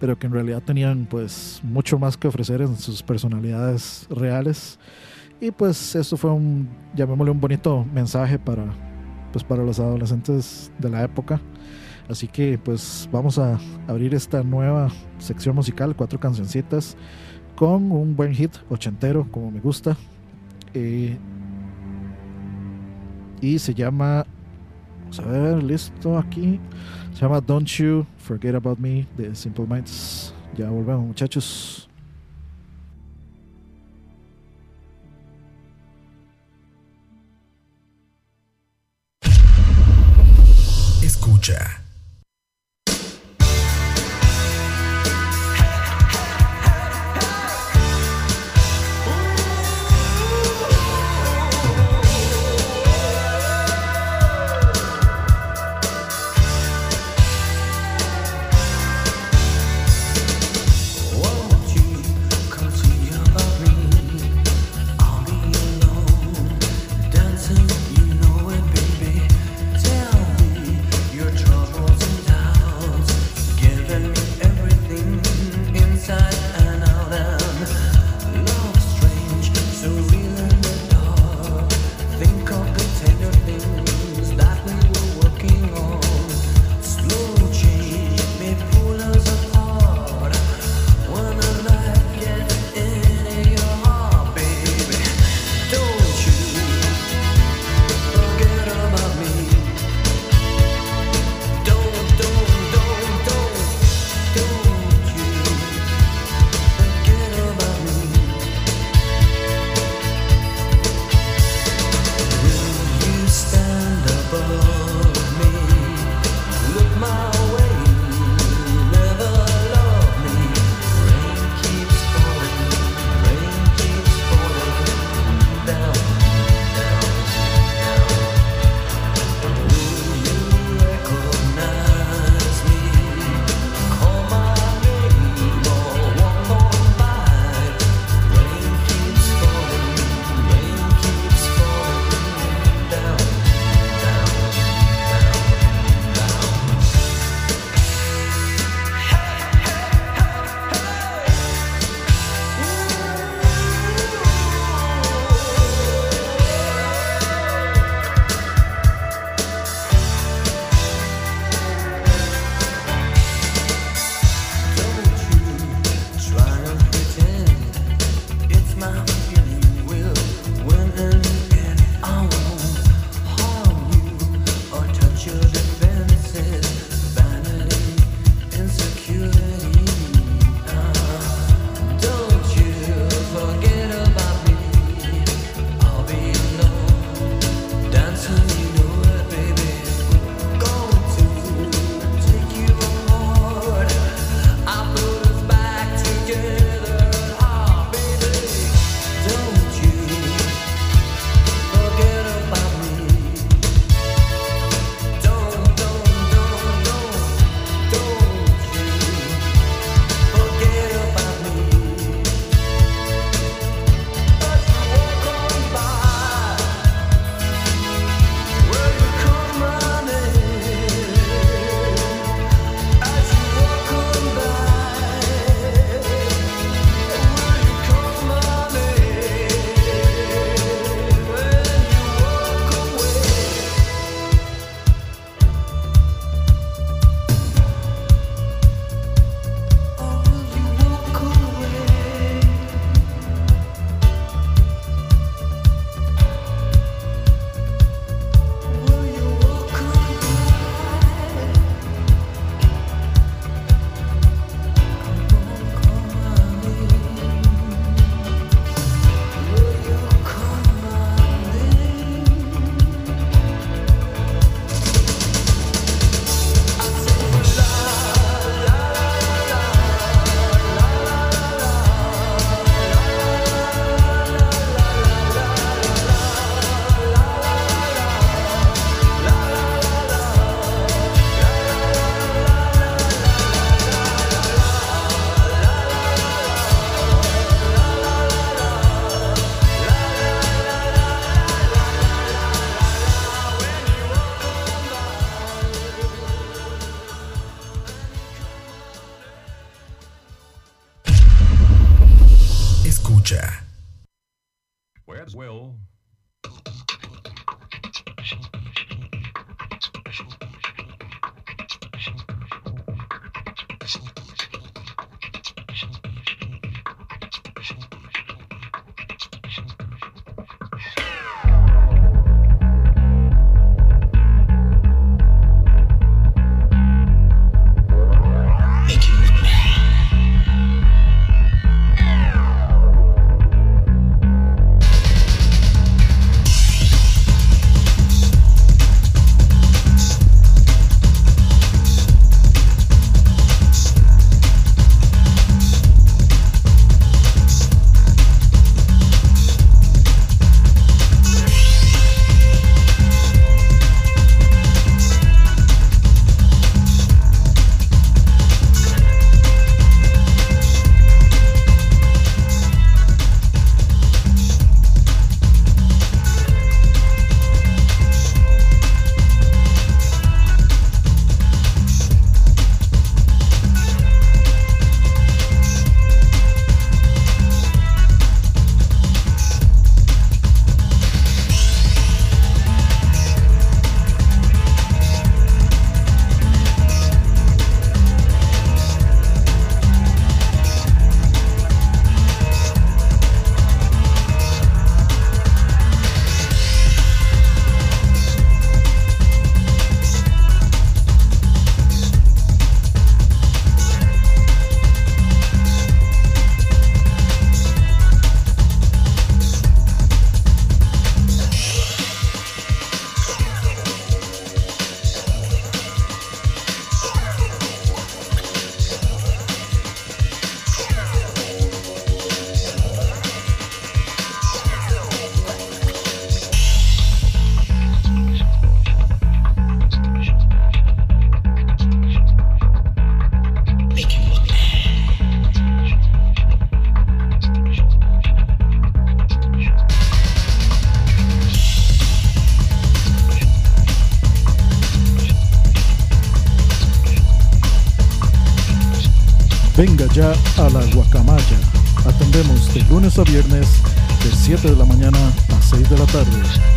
pero que en realidad tenían pues mucho más que ofrecer en sus personalidades reales. Y pues eso fue un, llamémosle un bonito mensaje para, pues para los adolescentes de la época. Así que pues vamos a abrir esta nueva sección musical, cuatro cancioncitas, con un buen hit ochentero, como me gusta. Eh, y se llama, vamos a ver, listo aquí, se llama Don't You Forget About Me de Simple Minds. Ya volvemos muchachos. Escucha. Ya a la Guacamaya. Atendemos de lunes a viernes de 7 de la mañana a 6 de la tarde.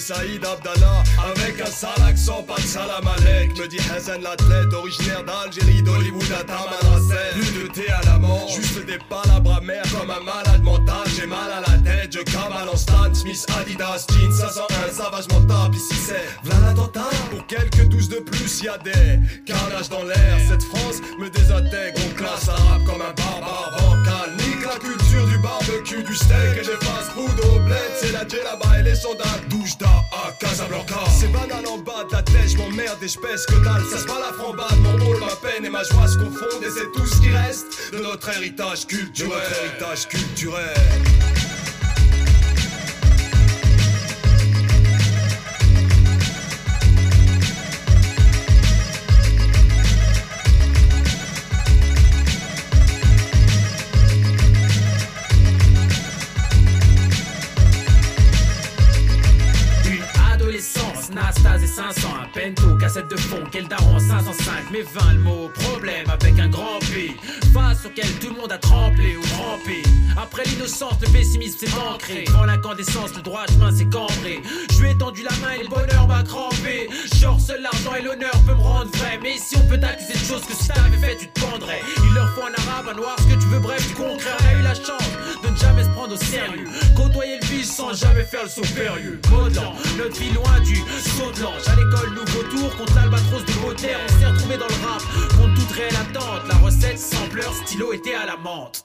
Saïd Abdallah. Avec un sale accent, pas de salam alek. Me dit Hassan l'athlète, originaire d'Algérie, d'Hollywood à Tamanrasset. Plus de thé à la menthe, juste des palabres amères comme un malade mental. J'ai mal à la tête, je cavale en Stan Smith, Adidas, jeans 501, savage mental. Ici c'est v'là. Pour quelques douze de plus, y a des carnages dans l'air. Cette France me désintègre, on classe arabe comme un barbare vocal. Nique la culture du barbecue, du steak et des la là-bas et les soldats douche à Casablanca. C'est banal en bas de la tête, j'm'emmerde et j'pèse que dalle. Ça se bat la frambade, mon rôle, ma peine et ma joie se confondent. Et c'est tout ce qui reste de notre héritage culturel. De notre héritage culturel. Nastase et 500, un pento, cassette de fond, quel daron 505, mais 20 le mot, problème avec un grand P, face auquel tout le monde a tremblé ou trempé. Après l'innocence, le pessimisme s'est ancré, dans l'incandescence, le droit chemin s'est cambré. Je lui ai tendu la main et le bonheur m'a crampé. Genre, seul l'argent et l'honneur peut me rendre vrai, mais si on peut t'accuser de choses que si t'avais fait, tu te pendrais. Il leur faut un arabe, un noir, ce que tu veux, bref, du concret. On a eu la chance de ne jamais se prendre au sérieux, côtoyer le vice sans jamais faire le saut périlleux. Modelant, notre vie loin du saut de. À l'école, nouveau tour contre l'albatros de Baudelaire. On s'est retrouvé dans le rap contre toute réelle attente. La recette, sampleur, stylo était à la menthe.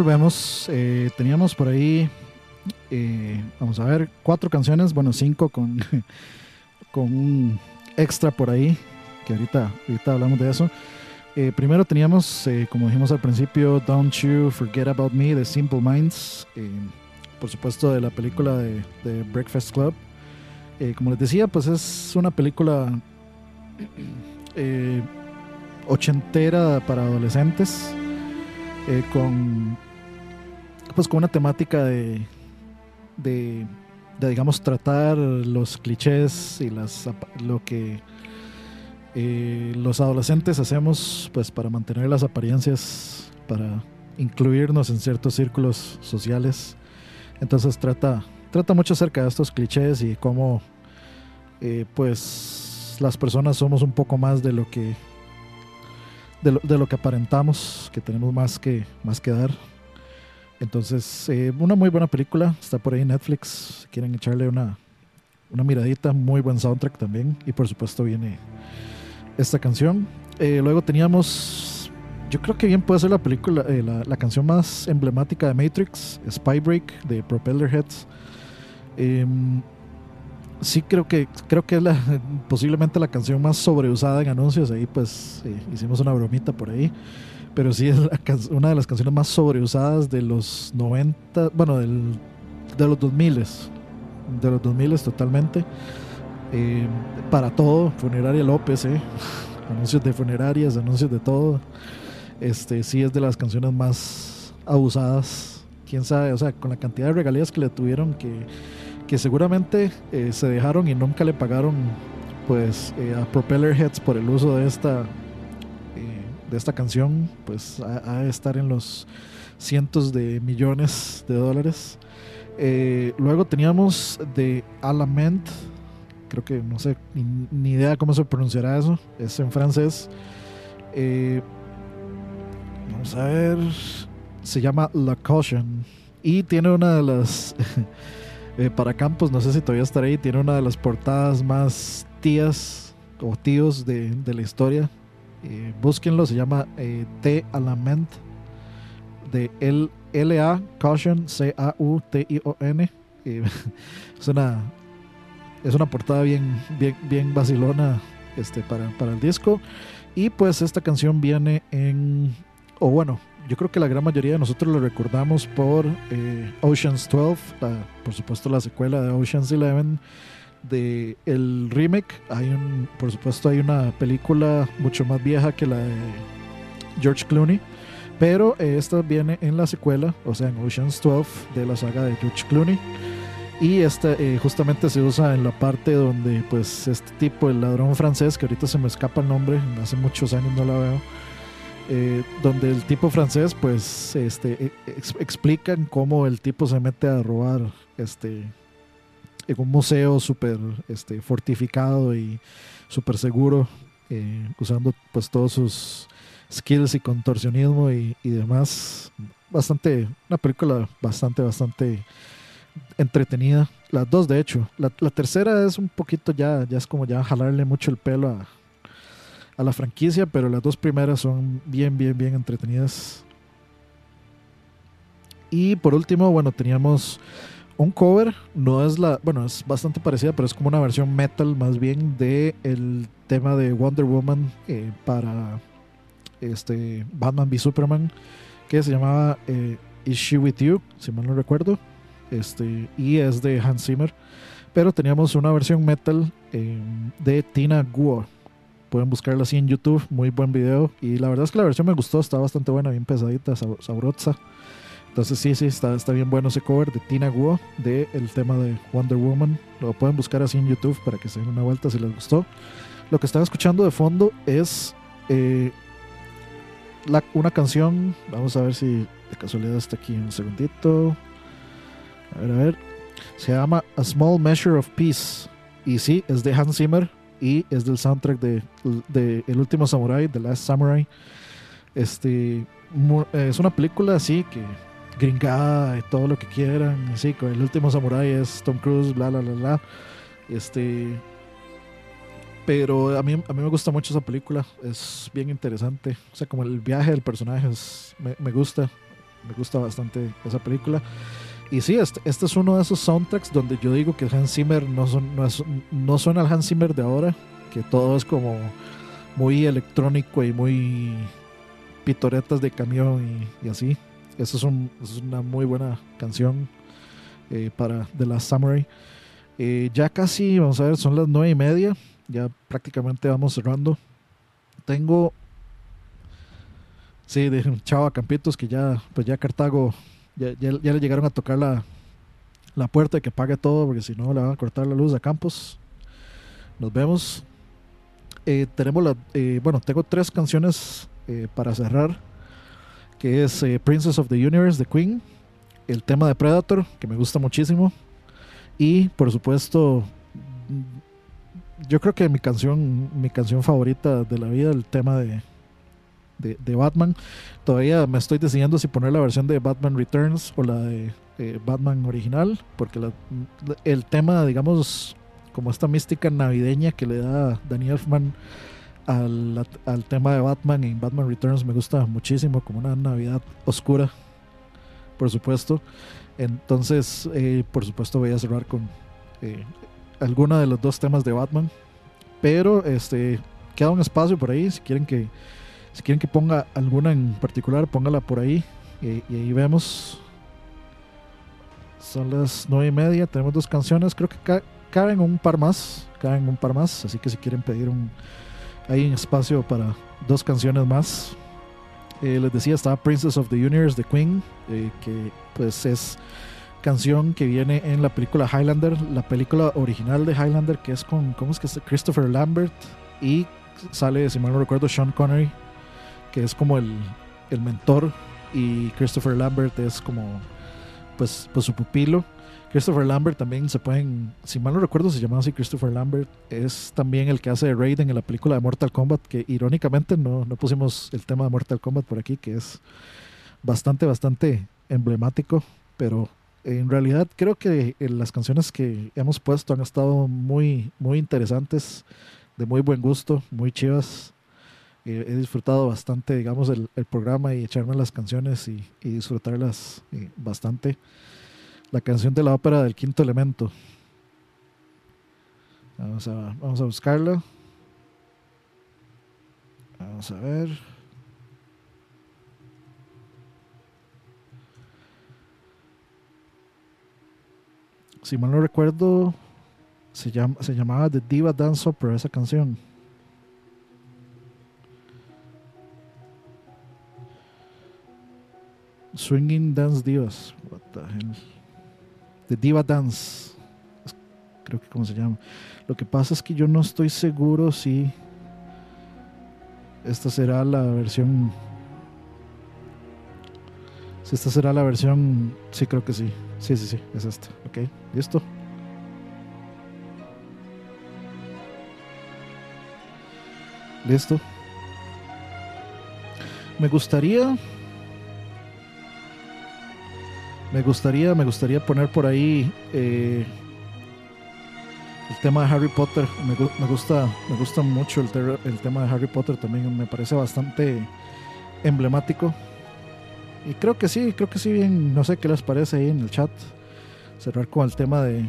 Volvemos. Eh, teníamos por ahí, eh, vamos a ver, cuatro canciones, bueno, cinco con, con un extra por ahí, que ahorita, ahorita hablamos de eso. Eh, primero teníamos, como dijimos al principio, Don't You Forget About Me de Simple Minds, por supuesto de la película de, de Breakfast Club. como les decía, pues es una película ochentera para adolescentes eh, con pues con una temática de, de, digamos tratar los clichés y las lo que eh, los adolescentes hacemos pues para mantener las apariencias para incluirnos en ciertos círculos sociales entonces trata trata mucho acerca de estos clichés y cómo eh, pues las personas somos un poco más de lo que de lo, de lo, que aparentamos, que tenemos más que, más que dar. Entonces, eh, una muy buena película, está por ahí en Netflix, si quieren echarle una, una miradita, muy buen soundtrack también, y por supuesto viene esta canción. Eh, luego teníamos, yo creo que bien puede ser la película, eh, la, canción más emblemática de Matrix, Spy Break de Propeller Heads. Em, sí creo que creo que es la, posiblemente la canción más sobreusada en anuncios. Ahí pues hicimos una bromita por ahí. Pero sí es una de las canciones más sobreusadas de los 90, bueno, del, de los 2000 de los 2000 totalmente. Eh, para todo, Funeraria López, eh. anuncios de funerarias, anuncios de todo. Este sí es de las canciones más abusadas. Quién sabe, o sea, con la cantidad de regalías que le tuvieron que que seguramente eh, se dejaron y nunca le pagaron pues eh, a Propeller Heads por el uso de esta de esta canción pues a, estar en los cientos de millones de dólares luego teníamos de Alament creo que no sé ni, idea cómo se pronunciará eso es en francés vamos a ver se llama La Caution y tiene una de las Eh, para Campos, no sé si todavía estará ahí, tiene una de las portadas más tías o tíos de, la historia. Eh, búsquenlo, se llama eh, T Alament de L A Caution C A U T I O N. es una es una portada bien bien bien vacilona este para, para el disco y pues esta canción viene en o bueno yo creo que la gran mayoría de nosotros lo recordamos por eh, Oceans 12, por supuesto la secuela de Oceans 11, de el remake. Hay un, por supuesto hay una película mucho más vieja que la de George Clooney, pero esta viene en la secuela, o sea, en Oceans 12 de la saga de George Clooney. Y esta eh, justamente se usa en la parte donde pues este tipo, el ladrón francés, que ahorita se me escapa el nombre, hace muchos años no la veo, eh, donde el tipo francés, pues, este, e, explican cómo el tipo se mete a robar, este, en un museo súper, este, fortificado y súper seguro, eh, usando, pues, todos sus skills y contorsionismo y, demás. Bastante, una película bastante, bastante entretenida. Las dos, de hecho. La, la tercera es un poquito ya, ya es como ya jalarle mucho el pelo a, a la franquicia, pero las dos primeras son bien, bien, bien entretenidas. Y por último, bueno, teníamos un cover, no es la, bueno, es bastante parecida, pero es como una versión metal más bien de el tema de Wonder Woman eh, para este Batman v Superman, que se llamaba eh, Is She With You, si mal no recuerdo, este, y es de Hans Zimmer, pero teníamos una versión metal eh, de Tina Guo Pueden buscarla así en YouTube, muy buen video. Y la verdad es que la versión me gustó, está bastante buena, bien pesadita, sabrosa. Entonces sí, sí, está, está bien bueno ese cover de Tina Guo de el tema de Wonder Woman. Lo pueden buscar así en YouTube para que se den una vuelta si les gustó. Lo que están escuchando de fondo es eh, una canción. Vamos a ver si de casualidad está aquí un segundito. A ver, a ver. Se llama A Small Measure of Peace. Y sí, es de Hans Zimmer y es del soundtrack de, El último Samurai, The Last Samurai. Este, es una película así que gringada y todo lo que quieran. Así, con El último Samurai es Tom Cruise, bla, bla, bla, bla. Este, pero a mí, a mí me gusta mucho esa película, es bien interesante. O sea, como el viaje del personaje me, me, gusta. me gusta bastante esa película. Y sí, este, este, es uno de esos soundtracks donde yo digo que Hans Zimmer no, son, no, es, no suena al Hans Zimmer de ahora, que todo es como muy electrónico y muy pitoretas de camión y, así. Esa es, una muy buena canción eh, para The Last Samurai. Eh, ya casi, vamos a ver, son las nueve y media. Ya prácticamente vamos cerrando. Tengo. Sí, de Chava Campitos que ya, pues ya Cartago, ya, le llegaron a tocar la, la puerta y que pague todo, porque si no le van a cortar la luz a Campos. Nos vemos. Eh, tenemos bueno, tengo tres canciones para cerrar, que es Princess of the Universe de Queen, el tema de Predator, que me gusta muchísimo, y por supuesto, yo creo que mi canción, mi canción favorita de la vida, el tema de, de, Batman. Todavía me estoy decidiendo si poner la versión de Batman Returns o la de Batman original, porque el tema, digamos, como esta mística navideña que le da Danny Elfman al, al, tema de Batman en Batman Returns me gusta muchísimo, como una Navidad oscura, por supuesto. Entonces, eh, por supuesto, voy a cerrar con eh, alguna de los dos temas de Batman. Pero este queda un espacio por ahí. Si quieren que, si quieren que ponga alguna en particular, póngala por ahí. Y, y ahí vemos. Son las nueve y media. Tenemos dos canciones. Creo que caben un par más, caben un par más, así que si quieren pedir un hay un espacio para dos canciones más. Eh, les decía, estaba Princess of the Universe de Queen, eh, que pues es canción que viene en la película Highlander, la película original de Highlander, que es con, ¿cómo es que es? Christopher Lambert, y sale, si mal no recuerdo, Sean Connery, que es como el, el mentor, y Christopher Lambert es como, pues, pues su pupilo. Christopher Lambert también se pueden, si mal no recuerdo, se llama así Christopher Lambert. Es también el que hace de Raiden en la película de Mortal Kombat, que irónicamente no, no pusimos el tema de Mortal Kombat por aquí, que es bastante, bastante emblemático, pero en realidad creo que las canciones que hemos puesto han estado muy, muy interesantes, de muy buen gusto, muy chivas. he disfrutado bastante, digamos, el, programa y echarme las canciones y, disfrutarlas eh, bastante la canción de la ópera del quinto elemento. Vamos a, vamos a buscarla. Vamos a ver. Si mal no recuerdo, se, llama, se llamaba The Diva Dance Opera esa canción. Swinging Dance Divas. What the hell? De Diva Dance. Creo que como se llama. Lo que pasa es que yo no estoy seguro si esta será la versión. Si esta será la versión. Sí, creo que sí. Sí, sí, sí, es esta. Ok, listo. Listo. Me gustaría me gustaría, me gustaría poner por ahí eh, el tema de Harry Potter. Me, gusta, me gusta mucho el, el, tema de Harry Potter también. Me parece bastante emblemático. Y creo que sí, creo que sí, bien. No sé qué les parece ahí en el chat. Cerrar con el tema de,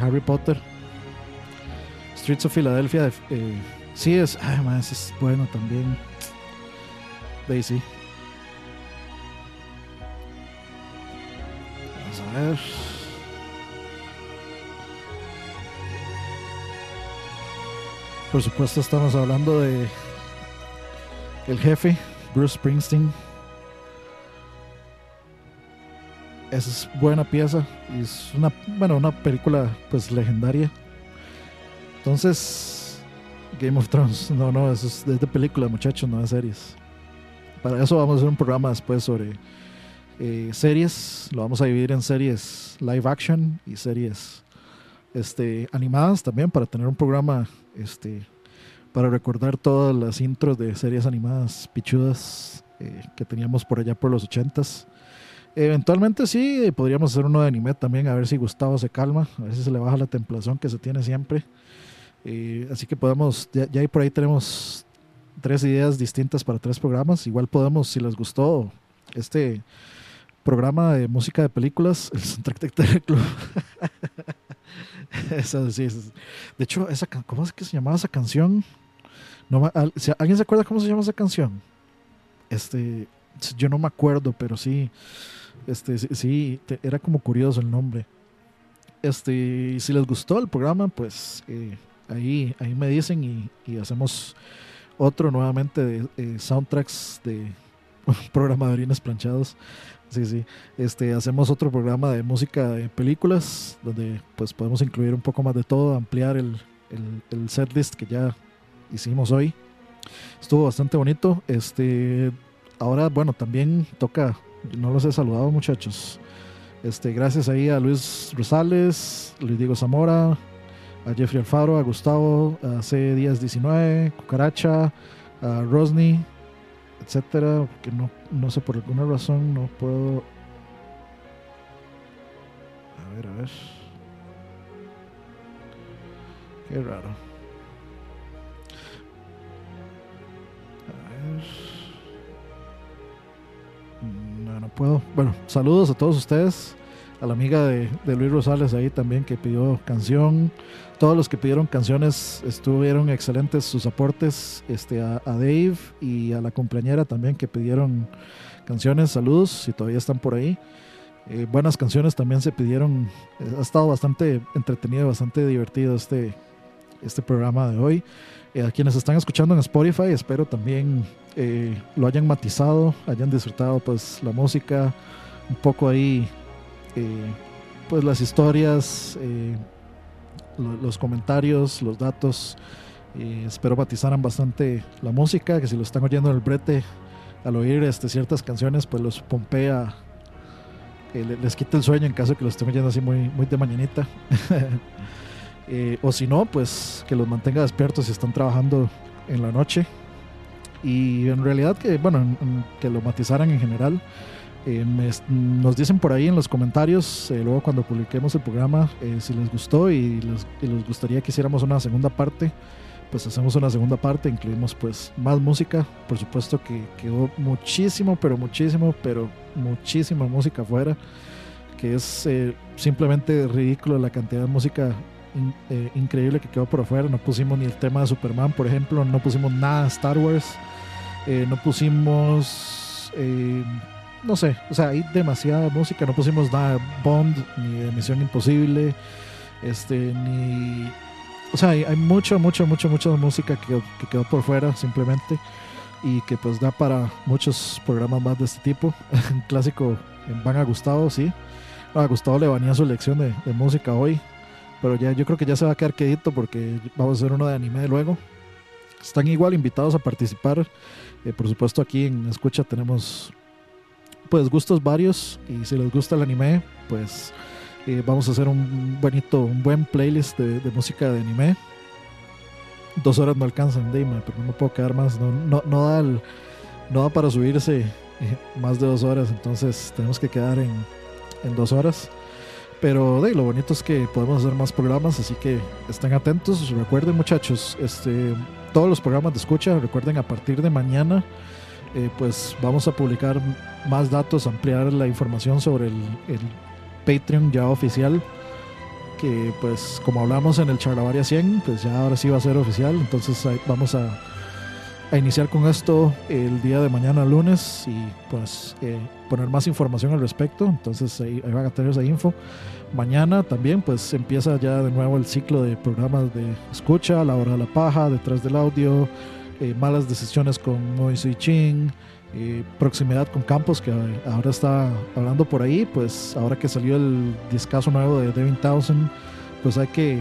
Harry Potter. Streets of Philadelphia. Eh, sí, es, además es bueno también. Daisy. Por supuesto estamos hablando de el jefe, Bruce Springsteen. Esa es buena pieza y es una, bueno, una película pues legendaria. Entonces, Game of Thrones, no, no, eso es de película, muchachos, no de series. Para eso vamos a hacer un programa después sobre eh, series, lo vamos a dividir en series live action y series este, animadas también para tener un programa este, para recordar todas las intros de series animadas pichudas eh, que teníamos por allá por los ochentas. Eventualmente sí, podríamos hacer uno de anime también, a ver si Gustavo se calma, a ver si se le baja la templación que se tiene siempre. Eh, así que podemos, ya, ya por ahí tenemos tres ideas distintas para tres programas. Igual podemos, si les gustó este programa de música de películas, el soundtrack de Teleclub. Eso, sí, de hecho, esa, ¿cómo es que se llamaba esa canción? No, ¿Alguien se acuerda cómo se llama esa canción? Este, yo no me acuerdo, pero sí, este, sí, era como curioso el nombre. Este, si les gustó el programa, pues eh, ahí, ahí me dicen y, hacemos otro nuevamente de eh, soundtracks de programadorines planchados. Sí, sí. Este, hacemos otro programa de música de películas, donde pues podemos incluir un poco más de todo, ampliar el, el, el setlist que ya hicimos hoy. Estuvo bastante bonito. Este, ahora, bueno, también toca, no los he saludado muchachos. Este, gracias ahí a Luis Rosales, Luis Diego Zamora, a Jeffrey Alfaro, a Gustavo, a C Díaz 19, Cucaracha, a Rosny, etcétera, que no, no sé por alguna razón no puedo. A ver, a ver. Qué raro. A ver. No, no puedo. Bueno, saludos a todos ustedes. A la amiga de, Luis Rosales ahí también que pidió canción todos los que pidieron canciones estuvieron excelentes sus aportes. Este, a, Dave y a la compañera también que pidieron canciones. Saludos si todavía están por ahí. Eh, buenas canciones también se pidieron. Eh, ha estado bastante entretenido, bastante divertido este, este programa de hoy. Eh, a quienes están escuchando en Spotify, espero también lo hayan matizado, hayan disfrutado pues la música, un poco ahí, pues las historias los comentarios, los datos. espero batizaran bastante la música, que si lo están oyendo en el brete, al oír este, ciertas canciones, pues los pompea, les quita el sueño en caso que lo estén oyendo así muy, muy de mañanita. Eh, o si no, pues que los mantenga despiertos si están trabajando en la noche. Y en realidad que, bueno, que lo matizaran en general. Eh, nos dicen por ahí en los comentarios, eh, luego cuando publiquemos el programa, eh, si les gustó y les, gustaría que hiciéramos una segunda parte, pues hacemos una segunda parte, incluimos pues más música, por supuesto que quedó muchísimo, pero muchísimo, pero muchísima música afuera, que es simplemente ridículo la cantidad de música increíble que quedó por afuera, no pusimos ni el tema de Superman, por ejemplo, no pusimos nada de Star Wars, no pusimos no sé, o sea, hay demasiada música, no pusimos nada de Bond, ni de Misión Imposible, este, ni... O sea, hay, mucha, mucha, mucha, mucha música que, quedó por fuera simplemente y que pues da para muchos programas más de este tipo. Clásico van a Gustavo, sí. A Gustavo le venía su lección de, música hoy, pero ya yo creo que ya se va a quedar quedito porque vamos a hacer uno de anime luego. Están igual invitados a participar. Eh, por supuesto aquí en Escucha tenemos pues gustos varios y si les gusta el anime, pues eh, vamos a hacer un bonito, un buen playlist de, música de anime. Dos horas no alcanzan, Dima, pero no me puedo quedar más. No, no, da, no da para subirse eh, más de dos horas, entonces tenemos que quedar en, en dos horas. Pero de, lo bonito es que podemos hacer más programas, así que estén atentos. Recuerden, muchachos, este, todos los programas de escucha, recuerden a partir de mañana eh, pues vamos a publicar más datos, ampliar la información sobre el, Patreon ya oficial. Que pues como hablamos en el Charlavaria 100, pues ya ahora sí va a ser oficial. Entonces vamos a, a iniciar con esto el día de mañana lunes y pues eh, poner más información al respecto. Entonces ahí, van a tener esa info. Mañana también pues empieza ya de nuevo el ciclo de programas de escucha, la hora de la paja, detrás del audio eh, malas decisiones con Moisés Ching, eh, proximidad con Campos, que ahora está hablando por ahí, pues ahora que salió el discazo nuevo de Devin Townsend, pues hay que,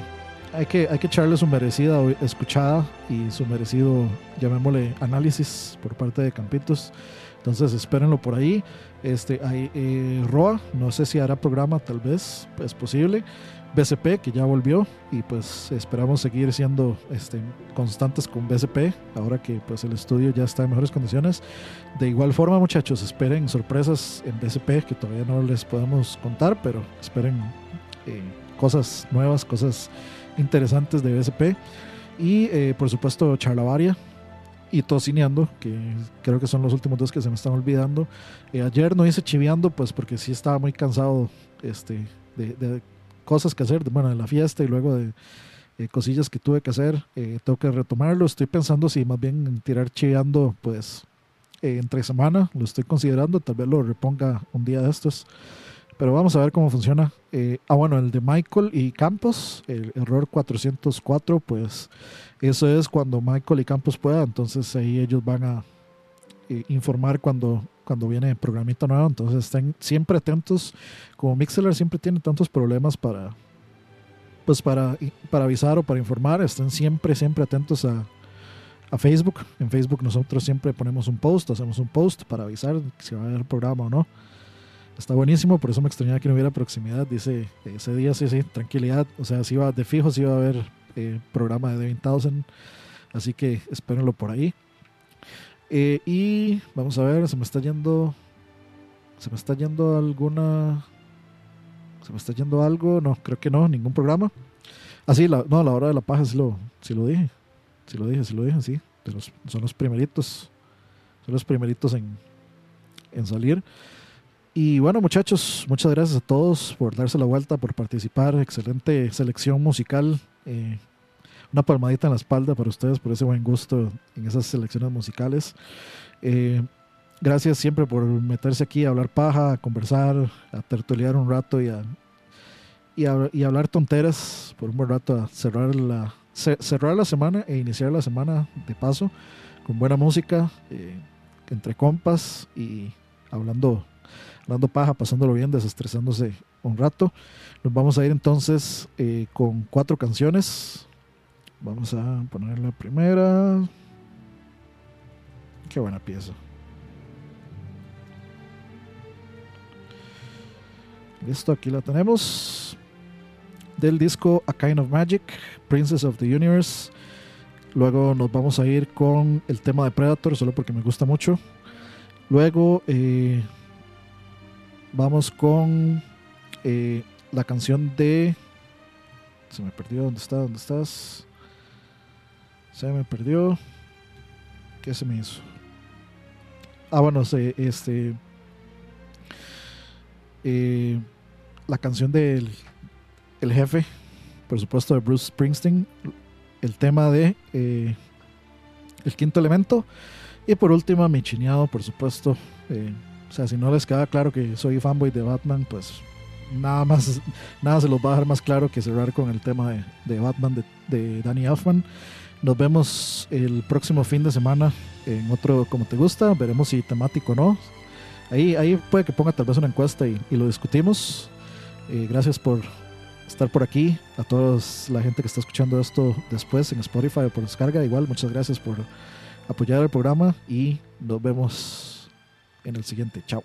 hay que, hay que echarle su merecida escuchada y su merecido, llamémosle, análisis por parte de Campitos. Entonces espérenlo por ahí. Este, hay, eh, Roa, no sé si hará programa, tal vez, es posible. BCP, que ya volvió, y pues esperamos seguir siendo este, constantes con BCP, ahora que pues el estudio ya está en mejores condiciones. De igual forma, muchachos, esperen sorpresas en BCP, que todavía no les podemos contar, pero esperen eh, cosas nuevas, cosas interesantes de BCP. Y eh, por supuesto, Charlavaria. y tocineando, que creo que son los últimos dos que se me están olvidando. Eh, ayer no hice chiviando, pues porque sí estaba muy cansado este, de, cosas que hacer, bueno, de la fiesta y luego de cosillas que tuve que hacer. tengo que retomarlo. Estoy pensando si más bien tirar chiviando, pues entre semana, lo estoy considerando, tal vez lo reponga un día de estos. Pero vamos a ver cómo funciona. Eh, ah, bueno, el de Michael y Campos, el error 404, pues eso es cuando Michael y Campos puedan. Entonces ahí ellos van a eh, informar cuando, cuando viene programita nuevo. Entonces estén siempre atentos. Como Mixler siempre tiene tantos problemas para, pues para, para avisar o para informar, estén siempre, siempre atentos a, a Facebook. En Facebook nosotros siempre ponemos un post, hacemos un post para avisar si va a haber programa o no. Está buenísimo, por eso me extrañaba que no hubiera proximidad. Dice, ese día sí, sí, tranquilidad. O sea, si va de fijo, si va a haber eh, programa de 20,000. Así que espérenlo por ahí. Eh, y vamos a ver, se me está yendo. Se me está yendo alguna. Se me está yendo algo. No, creo que no, ningún programa. Ah, sí, la, no, la hora de la paja sí lo, sí lo dije. Sí lo dije, sí lo dije, sí. Pero son los primeritos. Son los primeritos en, en salir. Y bueno, muchachos, muchas gracias a todos por darse la vuelta, por participar. Excelente selección musical. Eh, una palmadita en la espalda para ustedes por ese buen gusto en esas selecciones musicales. Eh, gracias siempre por meterse aquí a hablar paja, a conversar, a tertuliar un rato y a, y hablar tonteras por un buen rato, a cerrar la, cerrar la semana e iniciar la semana de paso con buena música, eh, entre compas y hablando dando paja, pasándolo bien, desestresándose un rato. Nos vamos a ir entonces eh, con cuatro canciones. Vamos a poner la primera. Qué buena pieza. Listo, aquí la tenemos. Del disco A Kind of Magic, Princess of the Universe. Luego nos vamos a ir con el tema de Predator, solo porque me gusta mucho. Luego eh, Vamos con eh, la canción de. Se me perdió. ¿Dónde está? ¿Dónde estás? Se me perdió. ¿Qué se me hizo? Ah, bueno, este. Eh, la canción del el jefe, por supuesto, de Bruce Springsteen. El tema de eh, El quinto elemento. Y por último, mi chineado, por supuesto. O sea, si no les queda claro que soy fanboy de Batman, pues nada más, nada se los va a dejar más claro que cerrar con el tema de, Batman de, Danny Elfman. Nos vemos el próximo fin de semana en otro como te gusta. Veremos si temático o no. Ahí, ahí puede que ponga tal vez una encuesta y, lo discutimos. Eh, gracias por estar por aquí. A toda la gente que está escuchando esto después en Spotify o por descarga. Igual, muchas gracias por apoyar el programa y nos vemos en el siguiente. Chao.